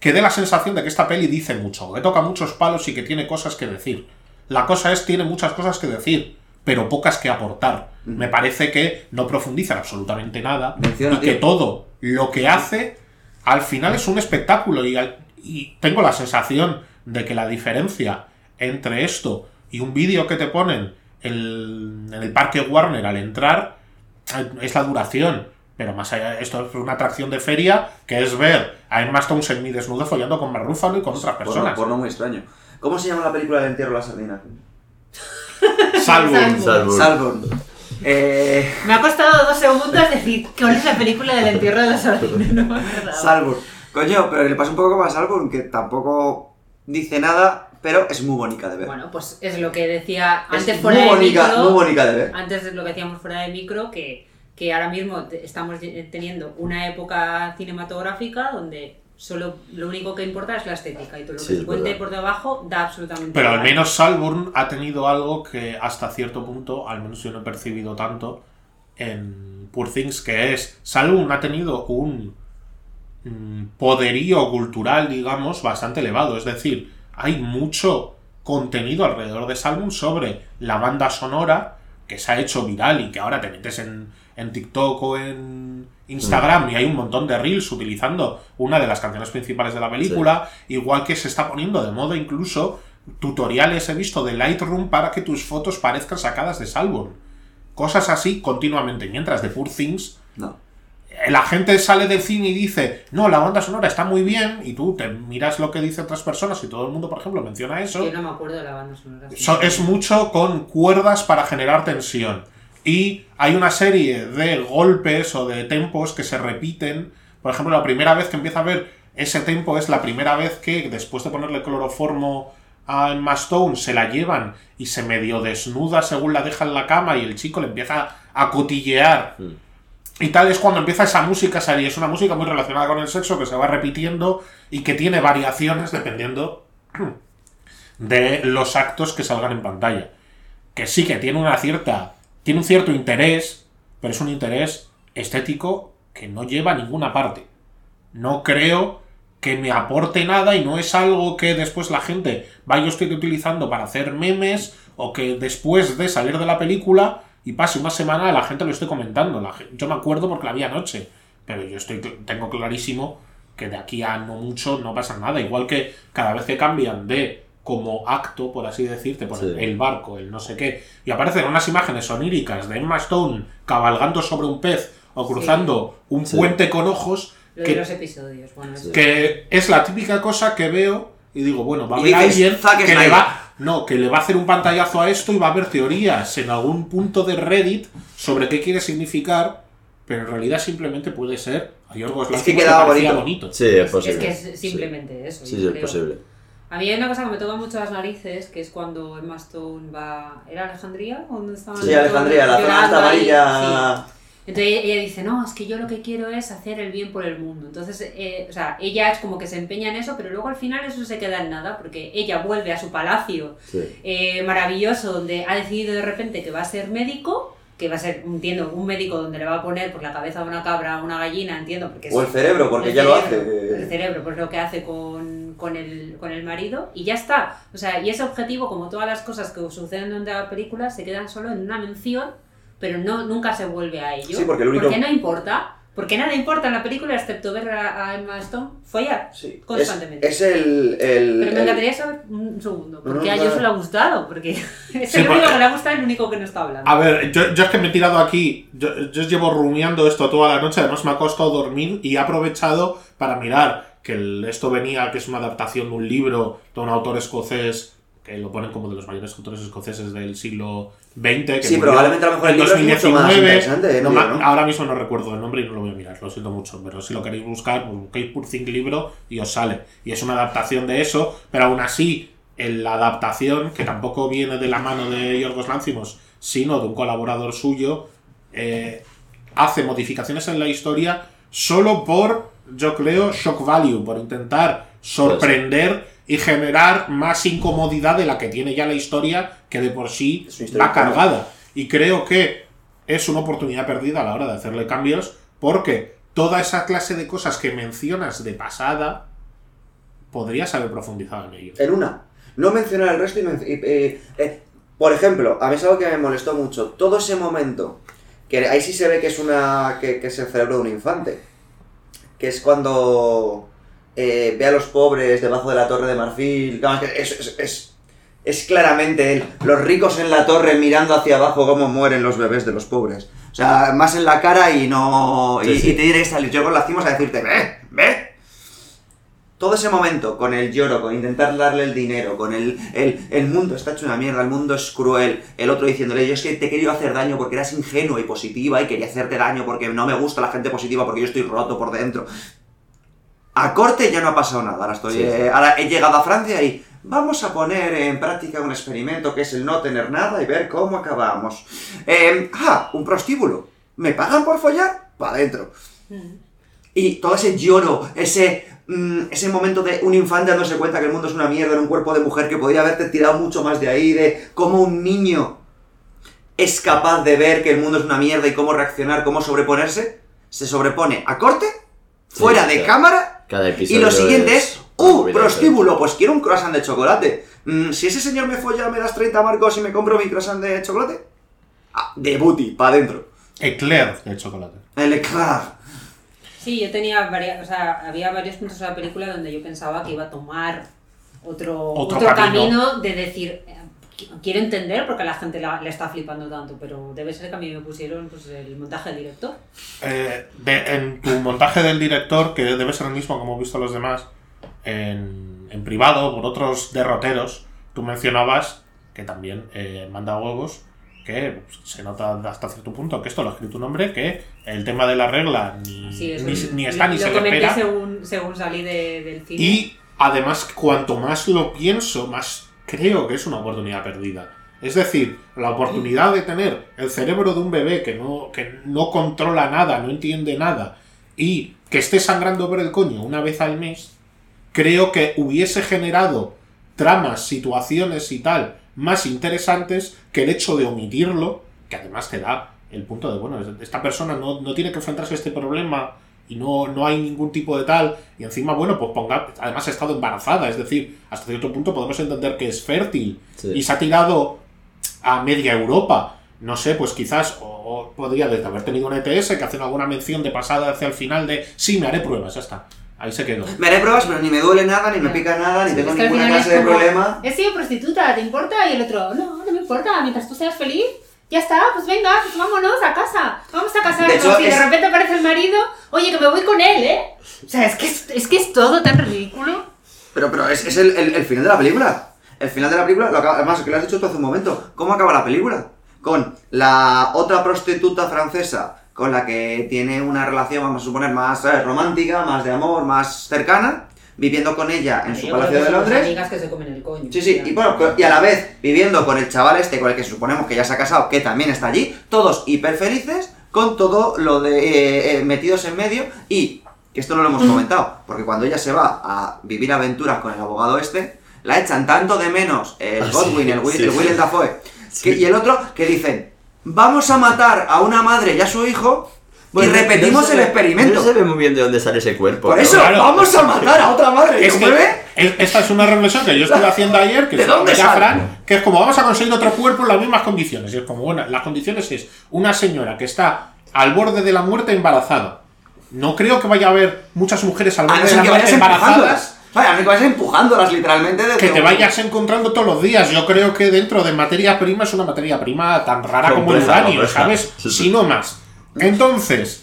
Speaker 1: que dé la sensación de que esta peli dice mucho, que toca muchos palos y que tiene cosas que decir. La cosa es, tiene muchas cosas que decir, pero pocas que aportar. Me parece que no profundiza en absolutamente nada
Speaker 4: Menciona,
Speaker 1: y que todo lo que hace al final es un espectáculo y tengo la sensación de que la diferencia entre esto y un vídeo que te ponen el- en el parque Warner al entrar es la duración. Pero más allá, esto es una atracción de feria que es ver a Emma Stone semidesnuda follando con Mark Ruffalo y con otras personas.
Speaker 4: porno muy extraño. ¿Cómo se llama la película del entierro de la sardina? (laughs)
Speaker 1: Salvo.
Speaker 2: Salvo.
Speaker 3: Salvo.
Speaker 4: Eh,
Speaker 2: Me ha costado dos segundos decir cuál es la película del entierro de la sardina. No.
Speaker 4: Coño, pero le pasa un poco como a Salborn, que tampoco dice nada, pero es muy bonita de ver.
Speaker 2: Bueno, pues es lo que decía
Speaker 4: es
Speaker 2: antes
Speaker 4: muy
Speaker 2: fuera de micro.
Speaker 4: muy bonita de ver.
Speaker 2: Antes de lo que decíamos fuera de micro, que, que ahora mismo estamos teniendo una época cinematográfica donde solo lo único que importa es la estética y todo lo que
Speaker 3: Sí,
Speaker 2: se
Speaker 3: es
Speaker 2: cuente
Speaker 3: verdad.
Speaker 2: por debajo da absolutamente
Speaker 1: Pero al menos Salburn ha tenido algo que hasta cierto punto, al menos yo no he percibido tanto en Poor Things, que es Salburn ha tenido un mm, poderío cultural, digamos, bastante elevado. Es decir, hay mucho contenido alrededor de Salburn sobre la banda sonora que se ha hecho viral y que ahora te metes en, en TikTok o en Instagram y hay un montón de reels utilizando una de las canciones principales de la película, igual que se está poniendo de moda incluso tutoriales he visto de Lightroom para que tus fotos parezcan sacadas de Salburn. Cosas así continuamente, mientras de Poor Things
Speaker 4: No.
Speaker 1: La gente sale del cine y dice, no, la banda sonora está muy bien, y tú te miras lo que dicen otras personas y todo el mundo, por ejemplo, menciona eso.
Speaker 2: Yo no me acuerdo de la banda sonora.
Speaker 1: So- es mucho con cuerdas para generar tensión. Y hay una serie de golpes o de tempos que se repiten. Por ejemplo, la primera vez que empieza a ver ese tempo es la primera vez que, después de ponerle cloroformo a Emma Stone, se la llevan y se medio desnuda según la deja en la cama y el chico le empieza a cotillear.
Speaker 3: Mm.
Speaker 1: Y tal es cuando empieza esa música a salir. Es una música muy relacionada con el sexo que se va repitiendo y que tiene variaciones dependiendo (clears throat) de los actos que salgan en pantalla. Que sí que tiene una cierta. tiene un cierto interés, pero es un interés estético que no lleva a ninguna parte. No creo que me aporte nada y no es algo que después la gente vaya usted utilizando para hacer memes o que después de salir de la película y pase una semana la gente lo esté comentando. La yo me acuerdo porque la vi anoche, pero yo estoy tengo clarísimo que de aquí a no mucho no pasa nada. Igual que cada vez que cambian de como acto, por así decir, te ponen
Speaker 3: Sí.
Speaker 1: el barco, el no sé qué, y aparecen unas imágenes oníricas de Emma Stone cabalgando sobre un pez o cruzando un
Speaker 3: Sí.
Speaker 1: puente con ojos,
Speaker 2: Lo
Speaker 1: que
Speaker 2: de los episodios. Bueno,
Speaker 1: que es la típica cosa que veo y digo, bueno, va a haber alguien
Speaker 4: "Zack
Speaker 1: que le
Speaker 4: Snyder".
Speaker 1: va, no, que le va a hacer un pantallazo a esto y va a haber teorías en algún punto de Reddit sobre qué quiere significar, pero en realidad simplemente puede ser a Yorgos
Speaker 4: Es que quedaba bonito.
Speaker 3: Sí, es posible.
Speaker 2: es que es simplemente eso.
Speaker 3: Sí,
Speaker 2: yo
Speaker 3: sí, es posible.
Speaker 2: A mí hay una cosa que me toca mucho las narices, que es cuando Emma Stone va... ¿Era Alejandría? ¿O dónde estaba?
Speaker 4: Sí, Alejandría, la zona amarilla.
Speaker 2: Entonces ella dice, no, es que yo lo que quiero es hacer el bien por el mundo. Entonces, eh, o sea, ella es como que se empeña en eso, pero luego al final eso se queda en nada, porque ella vuelve a su palacio
Speaker 3: Sí.
Speaker 2: eh, maravilloso, donde ha decidido de repente que va a ser médico, que va a ser, entiendo, un médico donde le va a poner por la cabeza de una cabra a una gallina, entiendo, porque
Speaker 4: O el cerebro, porque
Speaker 2: el
Speaker 4: ya lo
Speaker 2: cerebro,
Speaker 4: hace.
Speaker 2: El cerebro, pues lo que hace con, con, el, con el marido, y ya está. O sea, y ese objetivo, como todas las cosas que suceden durante la película, se quedan solo en una mención, pero no, nunca se vuelve a ello.
Speaker 4: Sí, porque el único-
Speaker 2: Porque no importa. Porque nada importa en la película excepto ver a, Emma Stone follar.
Speaker 4: Sí, es,
Speaker 2: Constantemente.
Speaker 4: es el, el-
Speaker 2: Pero me
Speaker 4: el-
Speaker 2: encantaría saber un segundo,
Speaker 4: No,
Speaker 2: porque
Speaker 4: no,
Speaker 2: a
Speaker 4: no.
Speaker 2: Josu le ha gustado, porque (laughs) es
Speaker 1: Sí,
Speaker 2: el único
Speaker 1: porque-
Speaker 2: que le ha gustado, el único que no está hablando.
Speaker 1: A ver, yo, yo es que me he tirado aquí, yo, yo llevo rumiando esto toda la noche, además me ha costado dormir y he aprovechado para mirar que el- esto venía, que es una adaptación de un libro de un autor escocés, que lo ponen como de los mayores autores escoceses del siglo XX. Que
Speaker 4: Sí, probablemente a lo mejor el
Speaker 1: en
Speaker 4: libro es mucho más
Speaker 1: 2019.
Speaker 4: interesante,
Speaker 1: No
Speaker 4: ¿no?
Speaker 1: ma-
Speaker 4: ¿no?
Speaker 1: Ahora mismo no recuerdo el nombre y no lo voy a mirar, lo siento mucho, pero si lo queréis buscar, pues busquéis Poor Thing libro y os sale. Y es una adaptación de eso, pero aún así, en la adaptación, que tampoco viene de la mano de Yorgos Lanthimos, sino de un colaborador suyo, eh, hace modificaciones en la historia solo por, yo creo, shock value, por intentar sorprender y generar más incomodidad de la que tiene ya la historia, que de por sí va cargada. Y creo que es una oportunidad perdida a la hora de hacerle cambios, porque toda esa clase de cosas que mencionas de pasada, podrías haber profundizado en ello.
Speaker 4: En una. No mencionar el resto y, y- eh, eh, por ejemplo, a mí es algo que me molestó mucho. Todo ese momento, que ahí sí se ve que es una. que, que es el cerebro de un infante. Que es cuando eh, ve a los pobres debajo de la torre de marfil. Claro, es, es, es- es- claramente él. Los ricos en la torre mirando hacia abajo cómo mueren los bebés de los pobres. O sea, más en la cara y no. y,
Speaker 3: Sí, sí.
Speaker 4: y te que salir yo con la cimos a decirte, ve, ve, todo ese momento con el lloro, con intentar darle el dinero, con el, el, el mundo está hecho una mierda, el mundo es cruel, el otro diciéndole, yo es que te he querido hacer daño porque eras ingenua y positiva y quería hacerte daño porque no me gusta la gente positiva porque yo estoy roto por dentro. A corte ya no ha pasado nada, ahora estoy,
Speaker 3: Sí,
Speaker 4: eh, ahora he llegado a Francia y vamos a poner en práctica un experimento que es el no tener nada y ver cómo acabamos. Eh, ah, un prostíbulo. ¿Me pagan por follar? Para adentro.
Speaker 2: Mm.
Speaker 4: Y todo ese lloro, ese, mm, ese momento de un infante dándose cuenta que el mundo es una mierda en un cuerpo de mujer que podía haberte tirado mucho más de ahí, de cómo un niño es capaz de ver que el mundo es una mierda y cómo reaccionar, cómo sobreponerse, se sobrepone a corte,
Speaker 3: Sí,
Speaker 4: fuera de
Speaker 3: claro.
Speaker 4: cámara,
Speaker 3: Cada
Speaker 4: y lo siguiente es, ¡uh! Prostíbulo, pues quiero un croissant de chocolate. Mm, si ese señor me folla, me das 30 marcos y me compro mi croissant de chocolate. Ah, de booty, para adentro.
Speaker 1: Eclair de chocolate.
Speaker 4: El eclair.
Speaker 2: Sí, yo tenía varias, o sea, había varios puntos de la película donde yo pensaba que iba a tomar otro,
Speaker 1: Otro
Speaker 2: otro,
Speaker 1: camino.
Speaker 2: camino. de decir, quiero entender por qué la gente la- le está flipando tanto, pero debe ser que a mí me pusieron pues, el montaje del director.
Speaker 1: Eh, de- en tu montaje del director, que debe ser el mismo como hemos visto los demás, en, en privado, por otros derroteros, tú mencionabas que también eh, manda huevos, que pues, se nota hasta cierto punto que esto lo ha escrito un hombre, que el tema de la regla ni,
Speaker 2: Sí,
Speaker 1: ni,
Speaker 2: es-
Speaker 1: ni está ni se espera.
Speaker 2: según, según salí de- del cine.
Speaker 1: Y además, cuanto más lo pienso, más creo que es una oportunidad perdida. Es decir, la oportunidad de tener el cerebro de un bebé que no, que no controla nada, no entiende nada, y que esté sangrando por el coño una vez al mes, creo que hubiese generado tramas, situaciones y tal más interesantes que el hecho de omitirlo, que además te da el punto de, bueno, esta persona no, no tiene que enfrentarse a este problema y no, no hay ningún tipo de tal, y encima, bueno, pues ponga, además ha estado embarazada, es decir, hasta cierto punto podemos entender que es fértil
Speaker 3: Sí.
Speaker 1: y se ha tirado a media Europa. no sé, pues quizás, o, o podría desde haber tenido un ETS que hacen alguna mención de pasada hacia el final de, sí, me haré pruebas, ya está. Ahí se quedó.
Speaker 4: Me haré pruebas, pero ni me duele nada, ni me pica nada, ni tengo
Speaker 2: Es que
Speaker 4: ninguna clase de problema.
Speaker 2: He sido prostituta, ¿te importa? Y el otro, no, no me importa, mientras tú seas feliz. Ya está, pues venga, pues vámonos a casa. Vamos a casarnos.
Speaker 4: hecho,
Speaker 2: y de repente aparece el marido, oye, que me voy con él, ¿eh? O sea, es que es, es, que es todo tan ridículo.
Speaker 4: Pero, pero es, es el, el- el final de la película. El final de la película, lo acaba- además, que lo has dicho tú hace un momento. ¿Cómo acaba la película? Con la otra prostituta francesa con la que tiene una relación, vamos a suponer, más eh, romántica, más de amor, más cercana, viviendo con ella en su palacio de Londres.
Speaker 2: amigas que se comen el coño.
Speaker 4: Sí, sí, y bueno, pero- y a la vez viviendo con el chaval este con el que suponemos que ya se ha casado, que también está allí, todos hiper felices, con todo lo de eh, eh, metidos en medio y que esto no lo hemos comentado, porque cuando ella se va a vivir aventuras con el abogado este, la echan tanto de menos el
Speaker 3: Ah,
Speaker 4: Godwin,
Speaker 3: sí,
Speaker 4: el, Will,
Speaker 3: sí,
Speaker 4: el
Speaker 3: sí.
Speaker 4: Dafoe, que- y el otro que dicen, vamos a matar a una madre y a su hijo y repetimos el experimento.
Speaker 3: No se ve muy bien de dónde sale ese cuerpo.
Speaker 4: Por eso,
Speaker 1: Claro.
Speaker 4: vamos a matar a otra madre
Speaker 1: Es que
Speaker 4: bebé.
Speaker 1: es- esta es una reflexión que yo estuve haciendo ayer, que
Speaker 4: ¿De
Speaker 1: es
Speaker 4: dónde
Speaker 1: de
Speaker 4: sale?
Speaker 1: Fran, que es como vamos a conseguir otro cuerpo en las mismas condiciones. Y es como, bueno, las condiciones es una señora que está al borde de la muerte embarazada. No creo que vaya a haber muchas mujeres al
Speaker 4: A
Speaker 1: borde
Speaker 4: no
Speaker 1: de
Speaker 4: ser
Speaker 1: la
Speaker 4: que
Speaker 1: muerte
Speaker 4: vayas
Speaker 1: embarazadas
Speaker 4: empujándolas. Vaya, a no ser que vayas empujándolas literalmente desde
Speaker 1: que te
Speaker 4: un-
Speaker 1: vayas encontrando todos los días. Yo creo que dentro de materia prima es una materia prima tan rara como el uranio. ¿sabes?
Speaker 3: Sí, sí.
Speaker 1: Si no más. Entonces,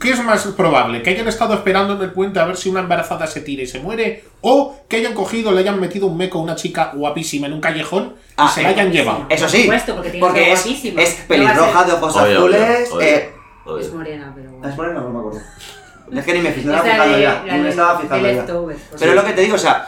Speaker 1: ¿qué es más probable? ¿Que hayan estado esperando en el puente a ver si una embarazada se tira y se muere? ¿O que hayan cogido, le hayan metido un meco a una chica guapísima en un callejón y
Speaker 4: Ah,
Speaker 1: se la hayan llevado?
Speaker 4: Eso
Speaker 2: Por
Speaker 4: sí,
Speaker 2: supuesto, porque tiene que ser
Speaker 4: es,
Speaker 2: guapísima.
Speaker 4: es pelirroja de ojos azules. eh.
Speaker 2: Es morena, pero...
Speaker 4: ¿Es morena? No me acuerdo. (laughs) Es que ni me, fijé, no me
Speaker 2: Es la
Speaker 4: estaba fijando
Speaker 2: de-
Speaker 4: ya. Ni me estaba fijando ya. Pero lo que te digo, o sea,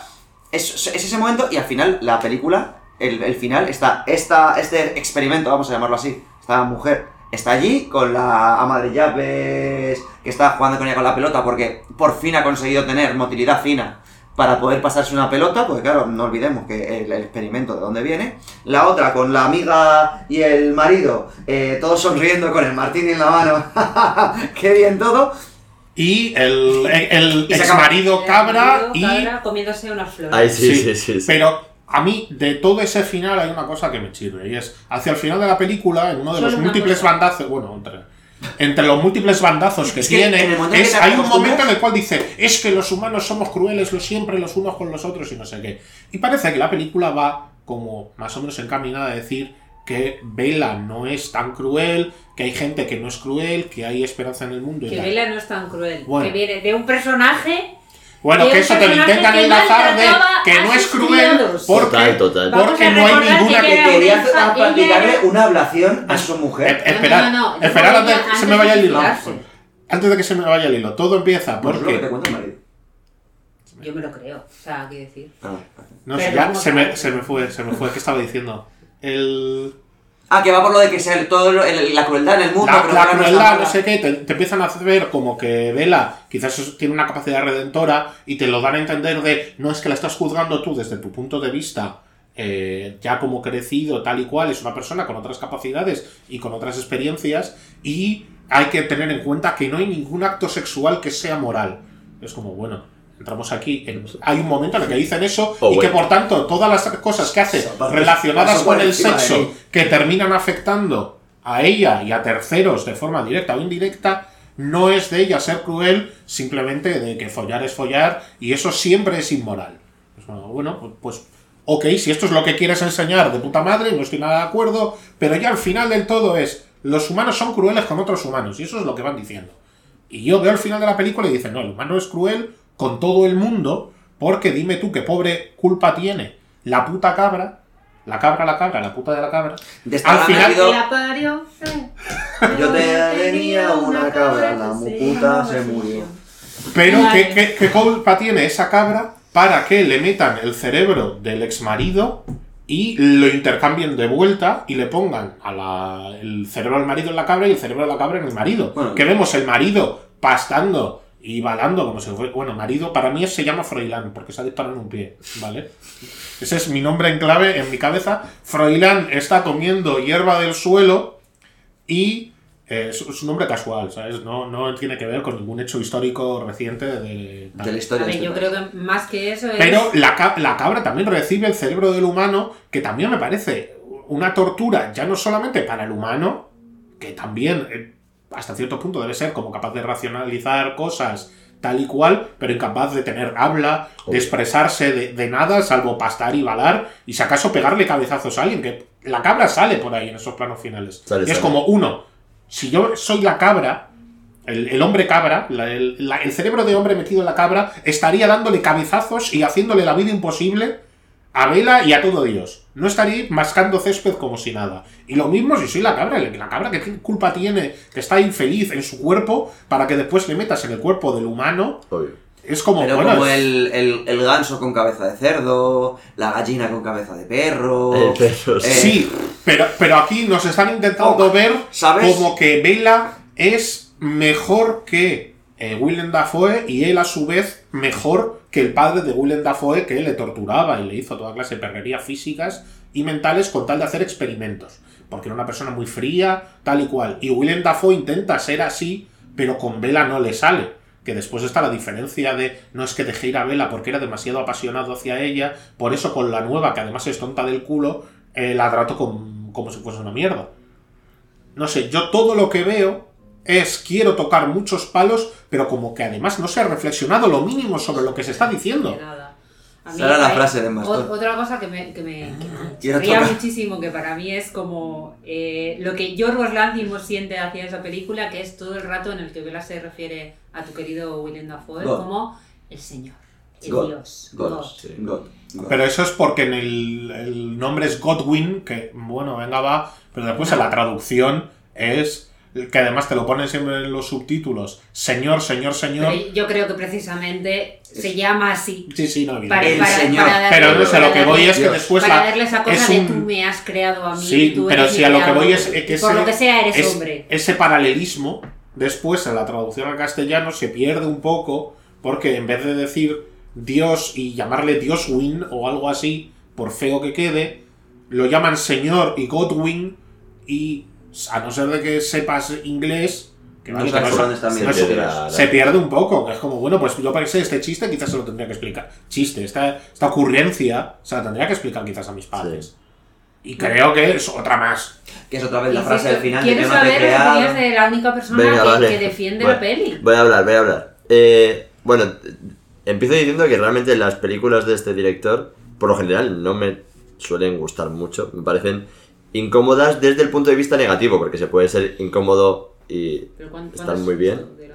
Speaker 4: es, es ese momento y al final la película, el, el final, está esta, este experimento, vamos a llamarlo así. Esta mujer está allí con la ama de llaves que está jugando con ella con la pelota porque por fin ha conseguido tener motilidad fina para poder pasarse una pelota, porque claro, no olvidemos que el, el experimento de dónde viene. La otra con la amiga y el marido, eh, todos sonriendo con el martini en la mano. (laughs) ¡Qué bien todo!
Speaker 1: Y el, el,
Speaker 4: se
Speaker 1: ex marido cabra y...
Speaker 2: Cabra comiéndose unas flores.
Speaker 3: Ay, sí, sí, sí. sí.
Speaker 1: Pero a mí, de todo ese final, hay una cosa que me chirre. Y es, hacia el final de la película, en uno de
Speaker 2: Solo
Speaker 1: los múltiples
Speaker 2: cosa.
Speaker 1: bandazos, bueno, entre, entre los múltles bandazos que
Speaker 4: Es que
Speaker 1: tiene,
Speaker 4: que
Speaker 1: es- hay un momento en el cual dice, es que los humanos somos crueles los siempre los unos con los otros y no sé qué. Y parece que la película va como más o menos encaminada a decir que Bella no es tan cruel, que hay gente que no es cruel, que hay esperanza en el mundo. y
Speaker 2: Que. Bella no es tan cruel.
Speaker 1: Bueno.
Speaker 2: Que viene de un personaje.
Speaker 1: Bueno, que eso te lo intentan enlazar de que no es cruel porque,
Speaker 3: Total, total.
Speaker 1: Porque no hay ninguna
Speaker 2: que
Speaker 4: Quería practicarle una ablación a su mujer.
Speaker 1: Eh, esperad,
Speaker 2: No, no, no,
Speaker 1: esperad antes que se me vaya el hilo. Antes de que se me vaya el hilo, todo empieza
Speaker 4: es lo que te
Speaker 1: porque.
Speaker 2: Yo me lo creo. O sea, ¿qué decir?
Speaker 4: Ah,
Speaker 1: No ya
Speaker 2: ¿cómo
Speaker 1: se me, se me fue, se me fue. ¿Qué estaba diciendo? El.
Speaker 4: Ah, que va por lo de que sea el- todo lo- el- la crueldad en el mundo.
Speaker 1: La,
Speaker 4: pero
Speaker 1: la crueldad, no sé qué, te, te empiezan a hacer como que Vela quizás tiene una capacidad redentora y te lo dan a entender de no es que la estás juzgando tú desde tu punto de vista eh, ya como crecido tal y cual, es una persona con otras capacidades y con otras experiencias y hay que tener en cuenta que no hay ningún acto sexual que sea moral. Es como, bueno, entramos aquí, en- hay un momento en el que dicen eso
Speaker 3: Oh,
Speaker 1: y que por tanto todas las cosas que hace relacionadas con el sexo que terminan afectando a ella y a terceros de forma directa o indirecta, no es de ella ser cruel, simplemente de que follar es follar y eso siempre es inmoral. Pues, bueno, pues, pues, ok, si esto es lo que quieres enseñar de puta madre, no estoy nada de acuerdo, pero ya al final del todo es, los humanos son crueles con otros humanos y eso es lo que van diciendo. Y yo veo al final de la película y dicen, no, el humano es cruel con todo el mundo, porque dime tú qué pobre culpa tiene la puta cabra, la cabra, la cabra, la puta de la cabra.
Speaker 4: De esta
Speaker 1: Al final-
Speaker 2: La parió. eh. (laughs)
Speaker 4: Yo tenía una cabra, la puta se murió.
Speaker 1: Pero. ¿qué, qué, qué culpa tiene esa cabra para que le metan el cerebro del exmarido y lo intercambien de vuelta y le pongan a la- el cerebro del marido en la cabra y el cerebro de la cabra en el marido?
Speaker 4: Bueno.
Speaker 1: que vemos el marido pastando y balando como si fuera... Bueno, marido para mí se llama Froilán porque se ha disparado en un pie, ¿vale? Ese es mi nombre en clave en mi cabeza. Froilán está comiendo hierba del suelo y eh, es, es un nombre casual, ¿sabes? No, no tiene que ver con ningún hecho histórico reciente de...
Speaker 4: De la
Speaker 2: A
Speaker 4: historia.
Speaker 2: ver,
Speaker 4: de
Speaker 2: yo
Speaker 4: este
Speaker 2: creo que más que eso es.
Speaker 1: Pero la, la cabra también recibe el cerebro del humano, que también me parece una tortura ya no solamente para el humano, que también eh, hasta cierto punto debe ser como capaz de racionalizar cosas tal y cual, pero incapaz de tener habla, de expresarse de, de nada, salvo pastar y balar, y si acaso pegarle cabezazos a alguien, que la cabra sale por ahí en esos planos finales.
Speaker 3: Sale,
Speaker 1: y es
Speaker 3: sale.
Speaker 1: como, uno, si yo soy la cabra, el, el hombre cabra, la- el, la- el cerebro de hombre metido en la cabra, estaría dándole cabezazos y haciéndole la vida imposible a Vela y a todo Dios. No estaría mascando césped como si nada. Y lo mismo si soy la cabra, la cabra que qué culpa tiene que está infeliz en su cuerpo para que después le metas en el cuerpo del humano.
Speaker 3: Obvio.
Speaker 1: Es como,
Speaker 5: Pero
Speaker 1: bueno,
Speaker 5: como
Speaker 1: es-
Speaker 5: el, el, el ganso con cabeza de cerdo, la gallina con cabeza de perro.
Speaker 3: El perro, sí.
Speaker 5: eh,
Speaker 1: Sí, pero, pero aquí nos están intentando
Speaker 5: Oh,
Speaker 1: ver
Speaker 5: ¿sabes?
Speaker 1: como que Vela es mejor que eh, Willem Dafoe y él a su vez mejor que el padre de Willem Dafoe que le torturaba y le hizo toda clase de perrerías físicas y mentales con tal de hacer experimentos. Porque era una persona muy fría, tal y cual. Y Willem Dafoe intenta ser así, pero con Vela no le sale. Que después está la diferencia de no es que dejé ir a Vela porque era demasiado apasionado hacia ella, por eso con la nueva, que además es tonta del culo, eh, la trato como si fuese una mierda. No sé, yo todo lo que veo es quiero tocar muchos palos, pero como que además no se ha reflexionado lo mínimo sobre lo que se está diciendo.
Speaker 5: Será la
Speaker 2: hay
Speaker 5: frase de Mastor.
Speaker 2: Otra cosa que me, que me, que me
Speaker 5: tocar.
Speaker 2: muchísimo, que para mí es como eh, lo que Yorgos Lanthimos siente hacia esa película, que es todo el rato en el que Bella se refiere a tu querido Willem Dafoe
Speaker 5: God.
Speaker 2: como el Señor, el
Speaker 5: God.
Speaker 2: Dios,
Speaker 5: God,
Speaker 2: God.
Speaker 5: sí, God, God.
Speaker 1: Pero eso es porque en el, el nombre es Godwin, que bueno, venga, va, pero después en la traducción es que además te lo ponen siempre en los subtítulos, Señor, Señor, Señor.
Speaker 2: Pero yo creo que precisamente se llama así.
Speaker 1: Sí, sí, no,
Speaker 2: Para.
Speaker 5: El
Speaker 2: para-
Speaker 5: Señor.
Speaker 2: para darle-
Speaker 1: Pero no sé, a lo que voy es que después
Speaker 2: para
Speaker 1: la-
Speaker 2: darle esa cosa
Speaker 1: es
Speaker 2: de tú me has creado a mí,
Speaker 1: Sí,
Speaker 2: tú
Speaker 1: pero si a lo que voy es que
Speaker 2: y por
Speaker 1: ese-
Speaker 2: lo que sea eres
Speaker 1: es-
Speaker 2: hombre.
Speaker 1: Ese paralelismo, después en la traducción al castellano, se pierde un poco porque en vez de decir Dios y llamarle Dioswin o algo así, por feo que quede, lo llaman Señor y Godwin y a no ser de que sepas inglés, que
Speaker 5: No
Speaker 1: vale,
Speaker 5: sabes por dónde están
Speaker 1: no
Speaker 5: bien
Speaker 1: es-
Speaker 5: tiradas.
Speaker 1: se pierde un poco, que es como, bueno, pues yo pensé este chiste quizás se lo tendría que explicar. Chiste, esta, esta ocurrencia se la tendría que explicar quizás a mis padres. Y creo que es otra más.
Speaker 5: Que es otra vez la frase del final
Speaker 2: Quiero
Speaker 5: que no
Speaker 2: saber las opiniones de la única persona
Speaker 3: Venga,
Speaker 2: que,
Speaker 3: vale.
Speaker 2: que defiende
Speaker 3: Vale.
Speaker 2: la peli.
Speaker 3: Voy a hablar, voy a hablar. Eh, bueno, empiezo diciendo que realmente las películas de este director, por lo general, no me suelen gustar mucho. Me parecen incómodas desde el punto de vista negativo, porque se puede ser incómodo y
Speaker 2: Pero ¿cuán-
Speaker 3: están
Speaker 2: cuántas
Speaker 3: muy bien.
Speaker 2: de?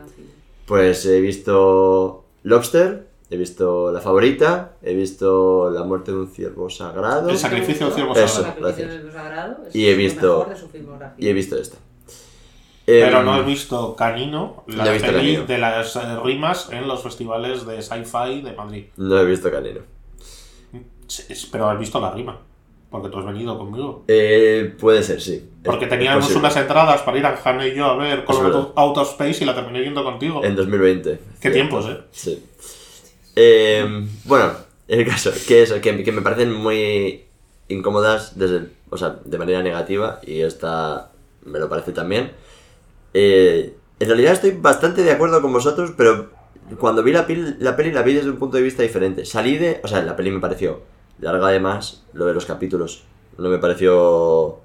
Speaker 3: Pues he visto Lobster, he visto La Favorita, he visto La muerte de un ciervo sagrado
Speaker 1: El sacrificio del ciervo
Speaker 3: Eso.
Speaker 1: sagrado.
Speaker 2: Del sagrado es
Speaker 3: Y he visto-
Speaker 2: mejor de su filmografía.
Speaker 3: y he visto esta.
Speaker 1: Pero
Speaker 3: Em,
Speaker 1: no he visto Canino, la
Speaker 3: No he visto
Speaker 1: peli
Speaker 3: Canino.
Speaker 1: de las eh, rimas en los festivales de sci-fi de Madrid.
Speaker 3: No he visto Canino.
Speaker 1: Pero has visto la rima, porque tú has venido conmigo.
Speaker 3: Eh, puede ser, sí.
Speaker 1: Porque
Speaker 3: Es-
Speaker 1: teníamos
Speaker 3: posible.
Speaker 1: unas entradas para ir a Hanna y yo a ver. Out of Space y la terminé yendo contigo.
Speaker 3: En 2020.
Speaker 1: Qué tiempos, ¿eh?
Speaker 3: Sí. Eh, bueno, el caso, que eso, que, que me parecen muy incómodas desde, o sea, de manera negativa y esta me lo parece también. Eh, en realidad estoy bastante de acuerdo con vosotros, pero cuando vi la, peli, la peli la vi desde un punto de vista diferente. Salí de, o sea, la peli me pareció larga además, lo de los capítulos no me pareció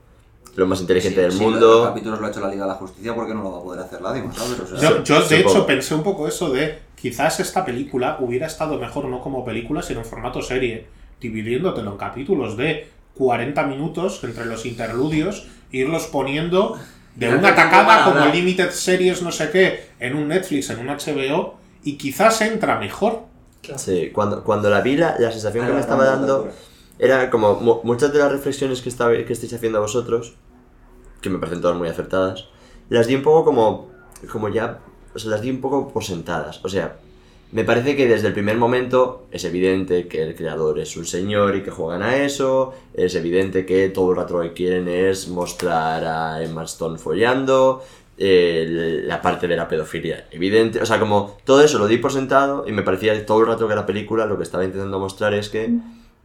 Speaker 3: lo más inteligente
Speaker 5: Sí,
Speaker 3: del
Speaker 5: sí,
Speaker 3: mundo.
Speaker 5: Los capítulos lo ha hecho la Liga de la Justicia porque no lo va a poder hacer la Dima, ¿sabes? O sea,
Speaker 1: Yo, yo, de
Speaker 3: Supongo.
Speaker 1: hecho, pensé un poco eso de quizás esta película hubiera estado mejor no como película, sino en formato serie, dividiéndotelo en capítulos de 40 minutos entre los interludios, irlos poniendo de una
Speaker 5: qué tiempo
Speaker 1: tacada
Speaker 5: para
Speaker 1: como. Limited Series, no sé qué, en un Netflix, en un HBO, y quizás entra mejor.
Speaker 3: Sí, cuando, cuando la vi, la, la sensación que me estaba dando era como mu- muchas de las reflexiones que, está, que estáis haciendo vosotros, que me parecen todas muy acertadas, las di un poco como, como ya, o sea, las di un poco por sentadas. O sea, me parece que desde el primer momento es evidente que el creador es un señor y que juegan a eso, es evidente que todo el rato lo que quieren es mostrar a Emma Stone follando, eh, la parte de la pedofilia. Evidente, o sea, como todo eso lo di por sentado y me parecía todo el rato que la película lo que estaba intentando mostrar es que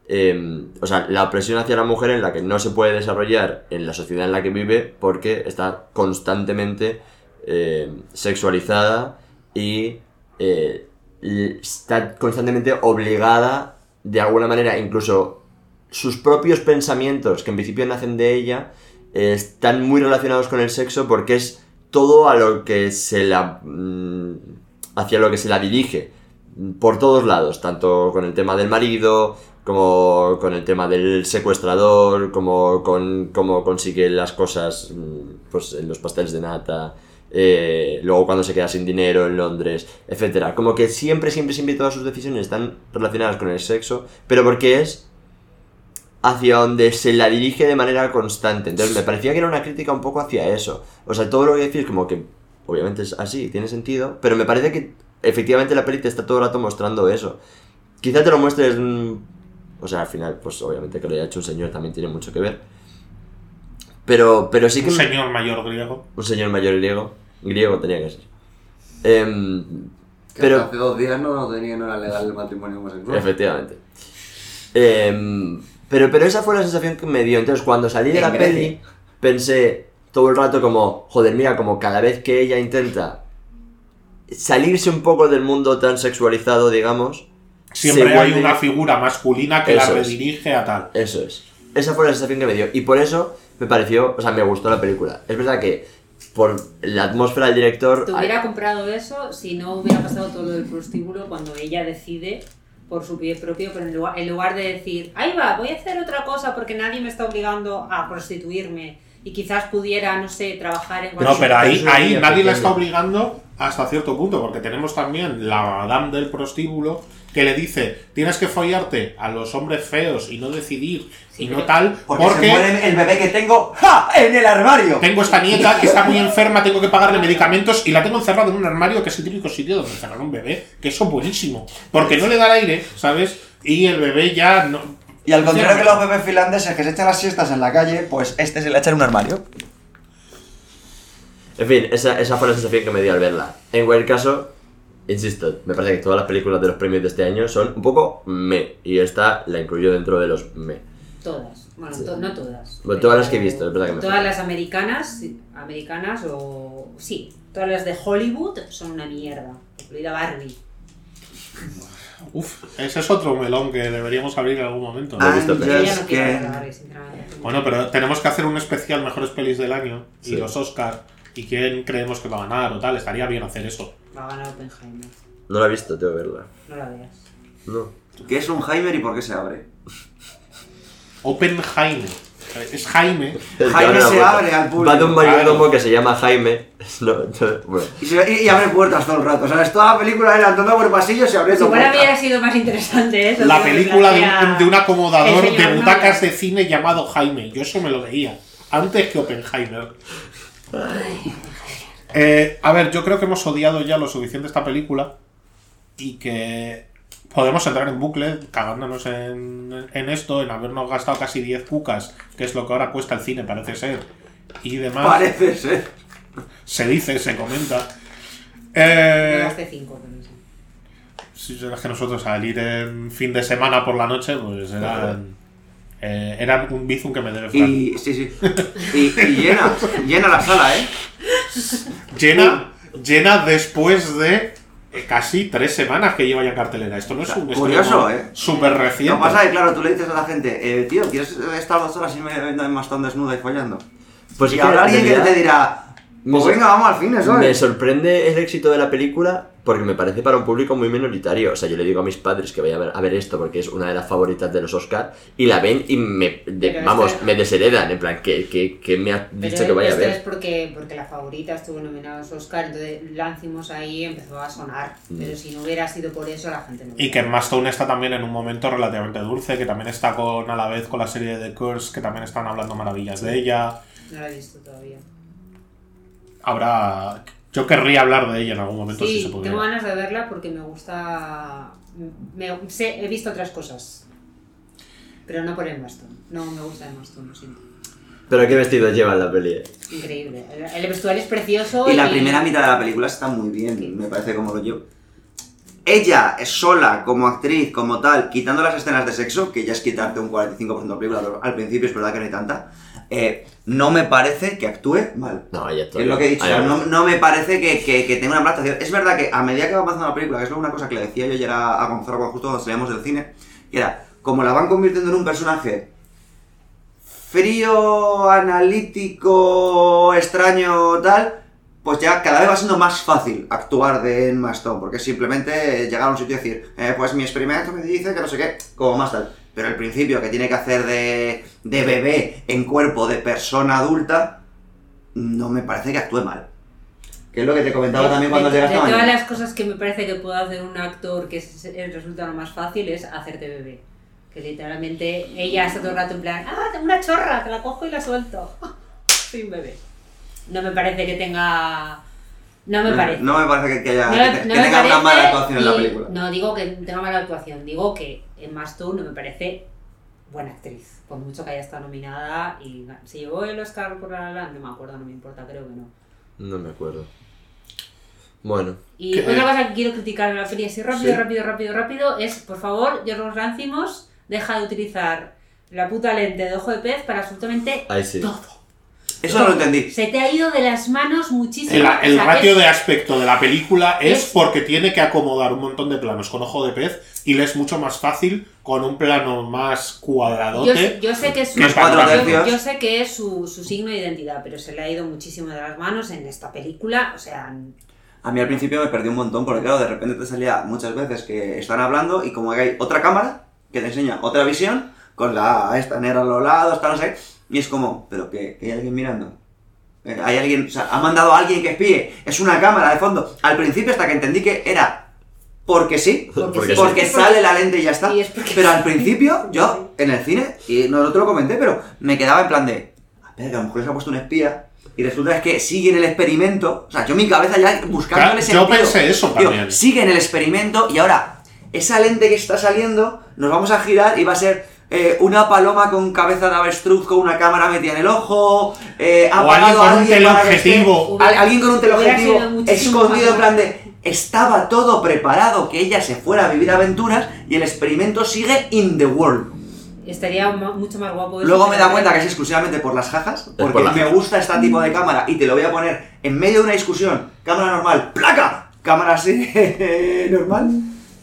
Speaker 3: eh, o sea, la opresión hacia la mujer en la que no se puede desarrollar en la sociedad en la que vive porque está constantemente eh, sexualizada y eh, está constantemente obligada de alguna manera, incluso sus propios pensamientos, que en principio nacen de ella, eh, están muy relacionados con el sexo porque es todo a lo que se la... mm, hacia lo que se la dirige. Por todos lados, tanto con el tema del marido, como con el tema del secuestrador, como con cómo consigue las cosas mm, pues, en los pasteles de nata, eh, luego cuando se queda sin dinero en Londres, etcétera. Como que siempre, siempre, siempre todas sus decisiones están relacionadas con el sexo, pero porque es hacia donde se la dirige de manera constante. Entonces me parecía que era una crítica un poco hacia eso. O sea, todo lo que decís como que obviamente es así, tiene sentido, pero me parece que efectivamente la peli te está todo el rato mostrando eso. Quizá te lo muestres... O sea, al final, pues obviamente que lo haya hecho un señor también tiene mucho que ver. Pero, pero sí que...
Speaker 1: Un señor mayor griego.
Speaker 3: un señor mayor griego. Griego tenía que ser. Em,
Speaker 5: Que
Speaker 3: pero...
Speaker 5: Hace dos días no, tenía, no era legal el matrimonio homosexual.
Speaker 3: Efectivamente. Em, pero, pero esa fue la sensación que me dio. Entonces, cuando salí de la
Speaker 4: Grecia.
Speaker 3: peli, pensé todo el rato como, joder, mira, como cada vez que ella intenta salirse un poco del mundo tan sexualizado, digamos,
Speaker 1: Siempre
Speaker 3: se
Speaker 1: hay
Speaker 3: vuelve-
Speaker 1: una figura masculina que la
Speaker 3: es.
Speaker 1: redirige a tal.
Speaker 3: Eso es. Esa fue la sensación que me dio. Y por eso me pareció, o sea, me gustó la película. Es verdad que por la atmósfera del director...
Speaker 2: Te hubiera comprado eso si no hubiera pasado todo lo del prostíbulo cuando ella decide por su pie propio, pero en lugar, en lugar de decir, ahí va, voy a hacer otra cosa porque nadie me está obligando a prostituirme y quizás pudiera, no sé, trabajar en
Speaker 1: No,
Speaker 2: cualquier-
Speaker 1: pero ahí, nadie la está obligando hasta cierto punto, porque tenemos también la madame del prostíbulo que le dice, tienes que follarte a los hombres feos y no decidir
Speaker 2: Sí,
Speaker 1: y no tal,
Speaker 4: Porque,
Speaker 1: porque,
Speaker 4: se muere el bebé que tengo ¡ja! en el armario.
Speaker 1: tengo esta nieta que está muy enferma, tengo que pagarle medicamentos y la tengo encerrada en un armario que es el típico sitio donde encerrar un bebé, que eso es buenísimo, porque no le da el aire, ¿sabes? Y el bebé ya no...
Speaker 4: Y al contrario que los bebés finlandeses que se echan las siestas en la calle, pues este se le echa en un armario.
Speaker 3: En fin, esa, esa fue la sensación que me dio al verla. En cualquier caso, insisto, me parece que todas las películas de los premios de este año son un poco me. Y esta la incluyo dentro de los me.
Speaker 2: Todas. Bueno, to- no todas.
Speaker 3: Bueno, todas las que he visto, es verdad que me
Speaker 2: Todas las americanas, americanas o... Sí, todas las de Hollywood son una mierda. Incluida Barbie. (laughs)
Speaker 1: Uf, ese es otro melón que deberíamos abrir en algún momento.
Speaker 3: Ah. visto,
Speaker 2: no Barbie, sinceramente.
Speaker 1: Bueno, pero tenemos que hacer un especial mejores pelis del año y
Speaker 3: Sí.
Speaker 1: los Oscar y quién creemos que va a ganar o tal. Estaría bien hacer eso.
Speaker 2: Va a ganar Oppenheimer.
Speaker 3: No la he visto, tengo que verla.
Speaker 2: No la veas.
Speaker 3: No.
Speaker 5: ¿Qué es un Heimer y por qué se abre?
Speaker 1: Open Jaime. Es Jaime.
Speaker 3: Es
Speaker 5: Jaime se abre al público,
Speaker 3: Va de un mayordomo
Speaker 1: claro.
Speaker 3: que se llama Jaime. (laughs) No, no, bueno.
Speaker 5: Y, se- y- y abre puertas todo el rato. ¿Sabes? Toda la película era andando por pasillos y abriendo puertas.
Speaker 2: hubiera sido más interesante eso.
Speaker 1: La película de un, de un acomodador de butacas de cine llamado Jaime. Yo eso me lo veía. Antes que Oppenheimer. Eh, a ver, yo creo que hemos odiado ya lo suficiente esta película y que podemos entrar en bucle cagándonos en, en esto, en habernos gastado casi 10 cucas, que es lo que ahora cuesta el cine, parece ser, y demás.
Speaker 5: Parece ser.
Speaker 1: Se dice, se comenta.
Speaker 2: Me
Speaker 1: Eh,
Speaker 2: gasté cinco con eso.
Speaker 1: si es que nosotros al ir en fin de semana por la noche, pues eran, eh, eran un bizum que me debe Fran.
Speaker 5: Y sí, sí. Y, y llena, llena la sala, ¿eh?
Speaker 1: Llena, llena después de eh, casi tres semanas que lleva ya cartelera. Esto no es un
Speaker 5: Curioso, ¿eh?
Speaker 1: Súper
Speaker 5: Lo
Speaker 1: reciente.
Speaker 5: que pasa es que, claro, tú le dices a la gente, eh, tío, ¿quieres estar dos horas y media en Mastón desnuda y follando?
Speaker 3: Pues
Speaker 5: y habrá
Speaker 3: en
Speaker 5: alguien que te dirá,
Speaker 3: me
Speaker 5: pues venga, vamos al cine,
Speaker 3: Me
Speaker 5: ¿sabes?
Speaker 3: sorprende el éxito de la película porque me parece para un público muy minoritario. O sea, yo le digo a mis padres que vayan a ver, a ver esto porque es una de las favoritas de los Oscar y la ven y me, de- vamos,
Speaker 2: este-
Speaker 3: me desheredan. En plan, que, que, que me ha dicho
Speaker 2: Pero
Speaker 3: que vaya a
Speaker 2: esto es
Speaker 3: ver.
Speaker 2: porque, porque la favorita estuvo nominada a los Oscar, entonces Lancimos ahí empezó a sonar. Pero si no hubiera sido por eso, la gente no
Speaker 1: Y que Emma Stone está también en un momento relativamente dulce, que también está con a la vez con la serie de The Curse, que también están hablando maravillas de ella.
Speaker 2: No la he visto todavía.
Speaker 1: Habrá. Yo querría hablar de ella en algún momento si
Speaker 2: Sí,
Speaker 1: se
Speaker 2: tengo
Speaker 1: pudiera.
Speaker 2: ganas de verla porque me gusta. Me, sé, he visto otras cosas. Pero no por Emma Stone. No me gusta Emma Stone, lo siento.
Speaker 3: Pero qué vestido lleva en la peli. eh?
Speaker 2: Increíble. El, el vestuario es precioso.
Speaker 5: Y la primera mitad de la película está muy bien, me parece como lo llevo. Ella es sola, como actriz, como tal, quitando las escenas de sexo, que ya es quitarte un 45% de la película, al principio es verdad que no hay tanta, eh, no me parece que actúe mal.
Speaker 3: No, ya
Speaker 5: Es lo que he dicho, no, no me parece que, que, que tenga una mala actuación. Es verdad que a medida que va avanzando la película, que es una cosa que le decía yo ayer a, a Gonzalo cuando justo cuando salíamos del cine, que era,
Speaker 4: como la van convirtiendo en un personaje frío, analítico, extraño, tal, pues ya cada vez va siendo más fácil actuar de Emma Stone, porque simplemente llegar a un sitio y decir, eh, pues mi experimento me dice que no sé qué, como más tal. Pero el principio que tiene que hacer de, de bebé en cuerpo de persona adulta, no me parece que actúe mal. Que es lo que te comentaba también cuando
Speaker 2: de,
Speaker 4: llegaste
Speaker 2: de
Speaker 4: a
Speaker 2: todas
Speaker 4: mañana.
Speaker 2: las cosas que me parece que puede hacer un actor que es- es- resulta lo más fácil es hacerte bebé. Que literalmente ella está todo el rato en plan, ah, tengo una chorra, te la cojo y la suelto. (laughs) Soy un bebé. No me parece que tenga... No me parece.
Speaker 4: No me parece que, que haya,
Speaker 2: No
Speaker 4: que, que
Speaker 2: no me
Speaker 4: tenga una mala actuación en la
Speaker 2: y-
Speaker 4: película.
Speaker 2: No digo que tenga mala actuación, digo que Emma Stone no me parece buena actriz. Por mucho que haya estado nominada y se llevó el Oscar por La La no me acuerdo, no me importa, creo que no.
Speaker 3: No me acuerdo. Bueno,
Speaker 2: Y
Speaker 1: ¿Qué?
Speaker 2: otra cosa que quiero criticar en la peli así rápido,
Speaker 3: Sí.
Speaker 2: rápido, rápido, rápido es, por favor, Yorgos Lanthimos, deja de utilizar la puta lente de ojo de pez para absolutamente
Speaker 3: sí.
Speaker 2: todo.
Speaker 4: Eso no lo entendí.
Speaker 2: Se te ha ido de las manos muchísimo.
Speaker 1: El,
Speaker 2: O
Speaker 1: el
Speaker 2: sea,
Speaker 1: ratio
Speaker 2: es-
Speaker 1: de aspecto de la película es,
Speaker 2: es-
Speaker 1: porque tiene que acomodar un montón de planos con ojo de pez y le es mucho más fácil con un plano más
Speaker 2: Yo,
Speaker 1: cuadradote.
Speaker 2: yo sé que es su,
Speaker 1: Que es
Speaker 4: cuatro
Speaker 2: yo-
Speaker 4: tercios.
Speaker 2: yo sé que es su, su signo de identidad, pero se le ha ido muchísimo de las manos en esta película. O sea,
Speaker 4: A mí al principio me perdí un montón porque claro, de repente te salía muchas veces que están hablando y como que hay otra cámara que te enseña otra visión con la esta negra a los lados, tal, no sé, y es como, pero que, hay alguien mirando. Eh, Hay alguien, o sea, ha mandado a alguien que espíe, es una cámara de fondo. Al principio hasta que entendí que era porque sí,
Speaker 2: Porque
Speaker 3: Porque
Speaker 2: sí,
Speaker 4: porque
Speaker 2: es
Speaker 4: sale la lente y ya está.
Speaker 2: y es porque
Speaker 4: Pero al principio, yo, en el cine, y no, no te lo comenté, pero me quedaba en plan de, a ver, que a lo mejor les ha puesto un espía, y resulta es que siguen el experimento, o sea, yo en mi cabeza ya buscándole
Speaker 1: Claro, yo pensé eso
Speaker 4: Digo,
Speaker 1: también.
Speaker 4: siguen el experimento, y ahora, esa lente que está saliendo, nos vamos a girar y va a ser eh, una paloma con cabeza de avestruz con una cámara metida en el ojo, eh, ha
Speaker 1: O alguien
Speaker 4: a
Speaker 1: con un
Speaker 4: alguien esté-
Speaker 1: teleobjetivo.
Speaker 4: Al- alguien con un teleobjetivo escondido en plan de estaba todo preparado que ella se fuera a vivir aventuras y el experimento sigue in the world.
Speaker 2: estaría mucho más guapo. eso,
Speaker 4: Luego me da cuenta que es exclusivamente por las jajas, porque
Speaker 3: por
Speaker 4: me
Speaker 3: jajas.
Speaker 4: gusta este tipo de cámara y te lo voy a poner en medio de una discusión, cámara normal, placa, cámara así (laughs) normal.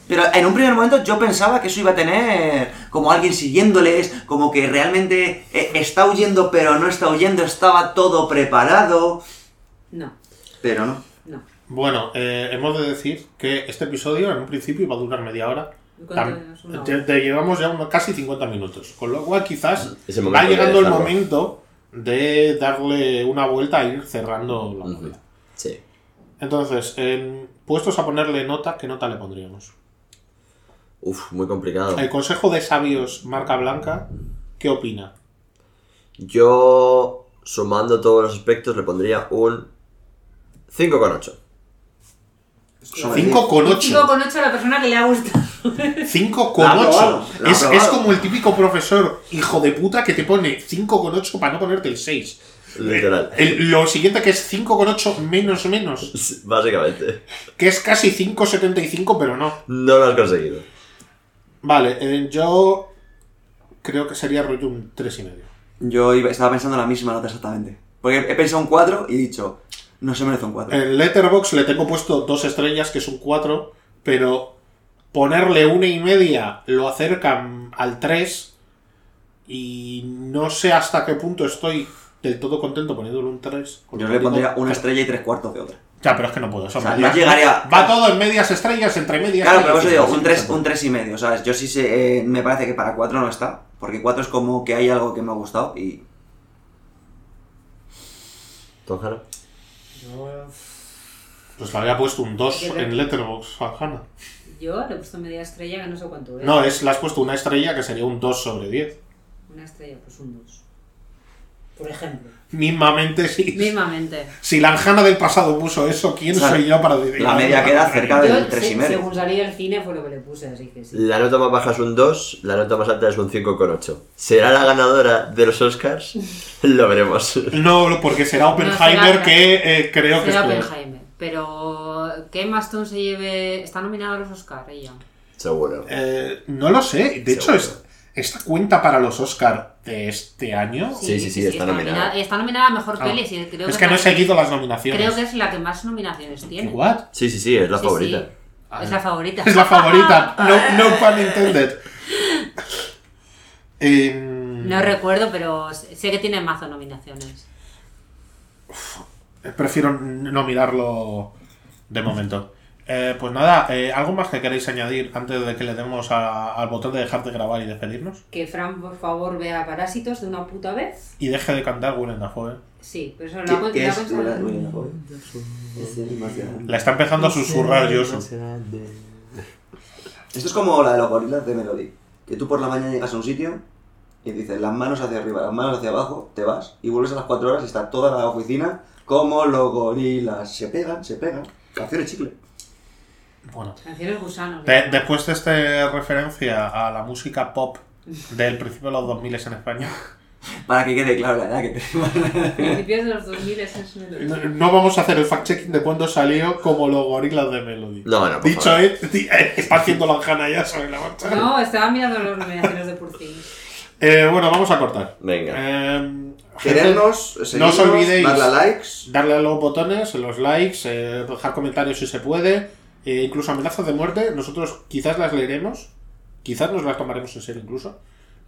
Speaker 4: Pero en un primer momento yo pensaba que eso iba a tener como alguien siguiéndoles, como que realmente eh, está huyendo pero no está huyendo, estaba todo preparado,
Speaker 2: No,
Speaker 4: pero no.
Speaker 2: no.
Speaker 1: Bueno, eh, hemos de decir que este episodio en un principio iba a durar media hora.
Speaker 2: ¿Y cuánto
Speaker 1: Tam-
Speaker 2: es una
Speaker 1: te, te llevamos ya unos casi 50 minutos. Con lo cual quizás va llegando el momento de darle una vuelta a ir cerrando la movida.
Speaker 3: Sí.
Speaker 1: Entonces, en- puestos a ponerle nota, ¿qué nota le pondríamos?
Speaker 3: Uf, muy complicado.
Speaker 1: El Consejo de Sabios Marca Blanca, ¿qué opina?
Speaker 3: Yo, sumando todos los aspectos, le pondría un 5,8.
Speaker 4: Sobre
Speaker 1: 5 con 8.
Speaker 2: 5 con 8 a la persona que le ha gustado. (laughs)
Speaker 1: 5 con
Speaker 4: La ha
Speaker 1: 8.
Speaker 4: aprobado, la ha
Speaker 1: Es, es como el típico profesor hijo de puta que te pone 5 con 8 para no ponerte el 6.
Speaker 3: Literal.
Speaker 1: El- lo siguiente que es 5 con 8 menos menos.
Speaker 3: Sí, Básicamente.
Speaker 1: Que es casi 5,75, pero no.
Speaker 3: No lo has conseguido.
Speaker 1: Vale, eh, yo creo que sería rollo un 3,5.
Speaker 4: Yo iba- estaba pensando la misma nota exactamente. Porque he pensado un 4 y he dicho, no se merece un 4.
Speaker 1: En Letterbox le tengo puesto dos estrellas, que es un 4, pero ponerle una y media lo acercan al 3 y no sé hasta qué punto estoy del todo contento poniéndole un 3.
Speaker 4: Yo le pondría una estrella y tres cuartos de otra.
Speaker 1: Ya, pero es que no puedo. son
Speaker 4: O sea,
Speaker 1: medias.
Speaker 4: no llegaría-
Speaker 1: Va todo en medias estrellas, entre medias.
Speaker 4: Claro, pero por eso digo, un
Speaker 1: sí,
Speaker 4: 3,
Speaker 1: sí,
Speaker 4: un tres y medio, ¿sabes? Yo sí sé, eh, me parece que para 4 no está. Porque 4 es como que hay algo que me ha gustado y...
Speaker 3: ¿Don Jara?
Speaker 1: Pues le había puesto un 2 en Letterbox a Hanna.
Speaker 2: Yo le he puesto media estrella que no sé cuánto es.
Speaker 1: No, es, le has puesto una estrella que sería un 2 sobre 10.
Speaker 2: Una estrella, pues un 2. Por ejemplo.
Speaker 1: Mismamente, sí.
Speaker 2: Mismamente.
Speaker 1: Si la Hanna del pasado puso eso, ¿quién
Speaker 4: O sea,
Speaker 1: soy yo para decir?
Speaker 4: la media queda cerca de- del tres y
Speaker 2: se-
Speaker 4: medio.
Speaker 2: según salí del cine fue lo que le puse, así que sí.
Speaker 3: La nota más baja es un 2, la nota más alta es un 5,8. ¿Será la ganadora de los Oscars? (laughs) Lo veremos.
Speaker 1: No, porque será Oppenheimer
Speaker 2: será-
Speaker 1: que eh, creo que es
Speaker 2: Será. Oppenheimer. Pero que Emma Stone se lleve... Está nominada a los Oscar, ella.
Speaker 3: Seguro.
Speaker 1: Eh, no lo sé. De hecho, es, esta cuenta para los Oscar de este año.
Speaker 3: Sí, sí, sí, está nominada.
Speaker 2: Está nominada a Mejor
Speaker 1: Ah,
Speaker 2: Peli, sí, creo
Speaker 1: es
Speaker 2: que
Speaker 1: que no he
Speaker 2: la-
Speaker 1: seguido las nominaciones.
Speaker 2: Creo que es la que más nominaciones tiene.
Speaker 1: ¿What?
Speaker 3: Sí, sí, sí, es la
Speaker 2: Sí,
Speaker 3: favorita.
Speaker 2: sí. Es la favorita.
Speaker 1: Es la favorita. (laughs) No, no pun intended. (laughs) Em,
Speaker 2: No recuerdo, pero sé que tiene mazo nominaciones.
Speaker 1: Prefiero no mirarlo de momento. Eh, pues nada, eh, ¿algo más que queréis añadir antes de que le demos a- al botón de dejar de grabar y despedirnos?
Speaker 2: Que Fran, por favor, vea Parásitos de una puta vez.
Speaker 1: Y deje de cantar Willem Dafoe.
Speaker 2: Sí, pero eso lo
Speaker 5: ¿Qué,
Speaker 2: hago
Speaker 5: es? Es.
Speaker 1: La está empezando a susurrar Yosu.
Speaker 5: Esto es como la de los gorilas de Melody. Que tú por la mañana llegas a un sitio y dices las manos hacia arriba, las manos hacia abajo, te vas y vuelves a las 4 horas y está toda la oficina como los gorilas. Se pegan, se pegan. Canciones chicle.
Speaker 1: Bueno.
Speaker 2: Canciones gusanos.
Speaker 1: De- después de esta referencia a la música pop del principio de los 2000 en España, (laughs)
Speaker 5: Para que quede claro la edad que tenemos. (laughs)
Speaker 2: Principios de los 2000 es Melody.
Speaker 1: no, no vamos a hacer el fact-checking de cuándo salió como los gorilas de Melody.
Speaker 3: No, no, por
Speaker 1: Dicho
Speaker 3: favor.
Speaker 1: es, eh, está haciendo la Hanna ya sobre la marcha.
Speaker 2: No, estaba mirando las nominaciones de Things.
Speaker 1: Eh, bueno, vamos a cortar.
Speaker 3: Venga.
Speaker 1: Eh,
Speaker 4: Querernos,
Speaker 1: no os olvidéis
Speaker 4: darle a likes.
Speaker 1: darle a los botones, los likes, eh, dejar comentarios si se puede, eh, incluso amenazas de muerte. Nosotros quizás las leeremos, quizás nos las tomaremos en serio incluso.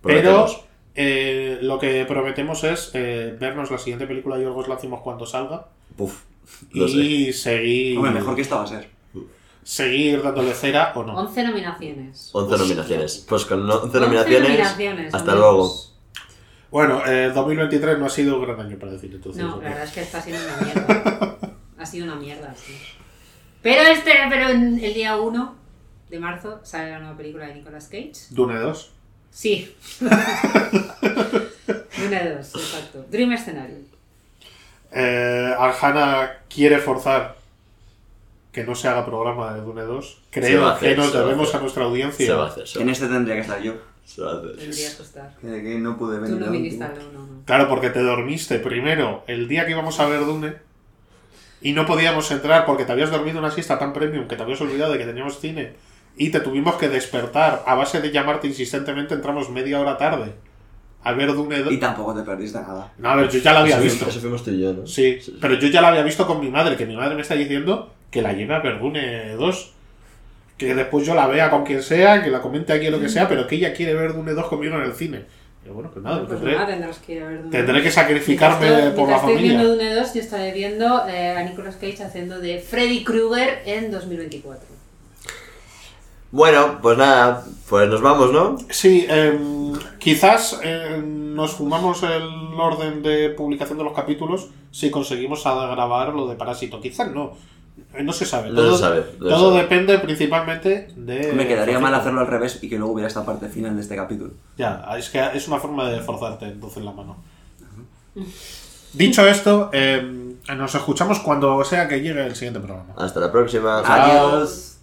Speaker 1: Pero eh, lo que prometemos es eh, vernos la siguiente película y os la hacemos cuando salga.
Speaker 3: Puf. Lo sé.
Speaker 1: Y seguir,
Speaker 5: Hombre, mejor que esta va a ser.
Speaker 1: seguir dándole cera o no.
Speaker 2: 11 nominaciones.
Speaker 3: 11 nominaciones. Pues con no- 11
Speaker 2: 11
Speaker 3: nominaciones.
Speaker 2: nominaciones,
Speaker 3: hasta
Speaker 2: amigos.
Speaker 3: luego.
Speaker 1: Bueno, eh, 2023 no ha sido un gran año para decir entonces.
Speaker 2: No, la verdad es que está siendo una mierda. (laughs) ha sido una mierda, sí. Pero este, pero en el día 1 de marzo sale la nueva película de Nicolas Cage.
Speaker 1: Dune 2.
Speaker 2: Sí. (laughs) Dune 2, exacto. Dream Scenario.
Speaker 1: Eh, Arjana quiere forzar que no se haga programa de Dune 2.
Speaker 3: Se va a
Speaker 1: Creo
Speaker 3: hacer,
Speaker 1: que nos
Speaker 3: a
Speaker 1: debemos a nuestra audiencia.
Speaker 3: Se va a hacer. Se
Speaker 5: En este tendría que estar yo.
Speaker 3: se va a hacer.
Speaker 2: Tendrías que estar.
Speaker 5: Que, que no pude
Speaker 2: Tú
Speaker 5: venir.
Speaker 2: no
Speaker 5: al
Speaker 2: viniste
Speaker 5: último.
Speaker 2: al 1, no.
Speaker 1: Claro, porque te dormiste primero el día que íbamos a ver Dune y no podíamos entrar porque te habías dormido una siesta tan premium que te habías olvidado de que teníamos cine y te tuvimos que despertar a base de llamarte insistentemente. Entramos media hora tarde a ver Dune 2.
Speaker 5: Y tampoco te perdiste nada.
Speaker 1: No, a ver, yo ya la había
Speaker 3: Eso
Speaker 1: visto.
Speaker 3: fuimos- Eso fuimos tú y yo, ¿no?
Speaker 1: Sí, pero yo ya la había visto con mi madre, que mi madre me está diciendo que la lleve a ver Dune 2. Que después yo la vea con quien sea, que la comente aquí o lo que sea, pero que ella quiere ver Dune 2 conmigo en el cine. Y bueno, pues nada,
Speaker 2: Pues
Speaker 1: tendré,
Speaker 2: nada, tendrás que ir a ver
Speaker 1: tendré que
Speaker 2: 2.
Speaker 1: sacrificarme
Speaker 2: Mientras
Speaker 1: por la
Speaker 2: mientras estoy viendo
Speaker 1: familia.
Speaker 2: Dune 2, yo estaré viendo eh, a Nicolas Cage haciendo de Freddy Krueger en 2024.
Speaker 3: Bueno, pues nada, pues nos vamos, ¿no?
Speaker 1: Sí, em, quizás em, nos fumamos el orden de publicación de los capítulos si conseguimos grabar lo de Parásito. Quizás no. Eh, No se sabe.
Speaker 3: No
Speaker 1: Todo,
Speaker 3: se sabe, no se
Speaker 1: todo
Speaker 3: sabe.
Speaker 1: depende principalmente de.
Speaker 5: Me quedaría mal hacerlo al revés y que luego hubiera esta parte final de este capítulo.
Speaker 1: Ya, es que es una forma de forzarte entonces la mano. Dicho esto, em, nos escuchamos cuando sea que llegue el siguiente programa.
Speaker 3: Hasta la próxima.
Speaker 5: Adiós.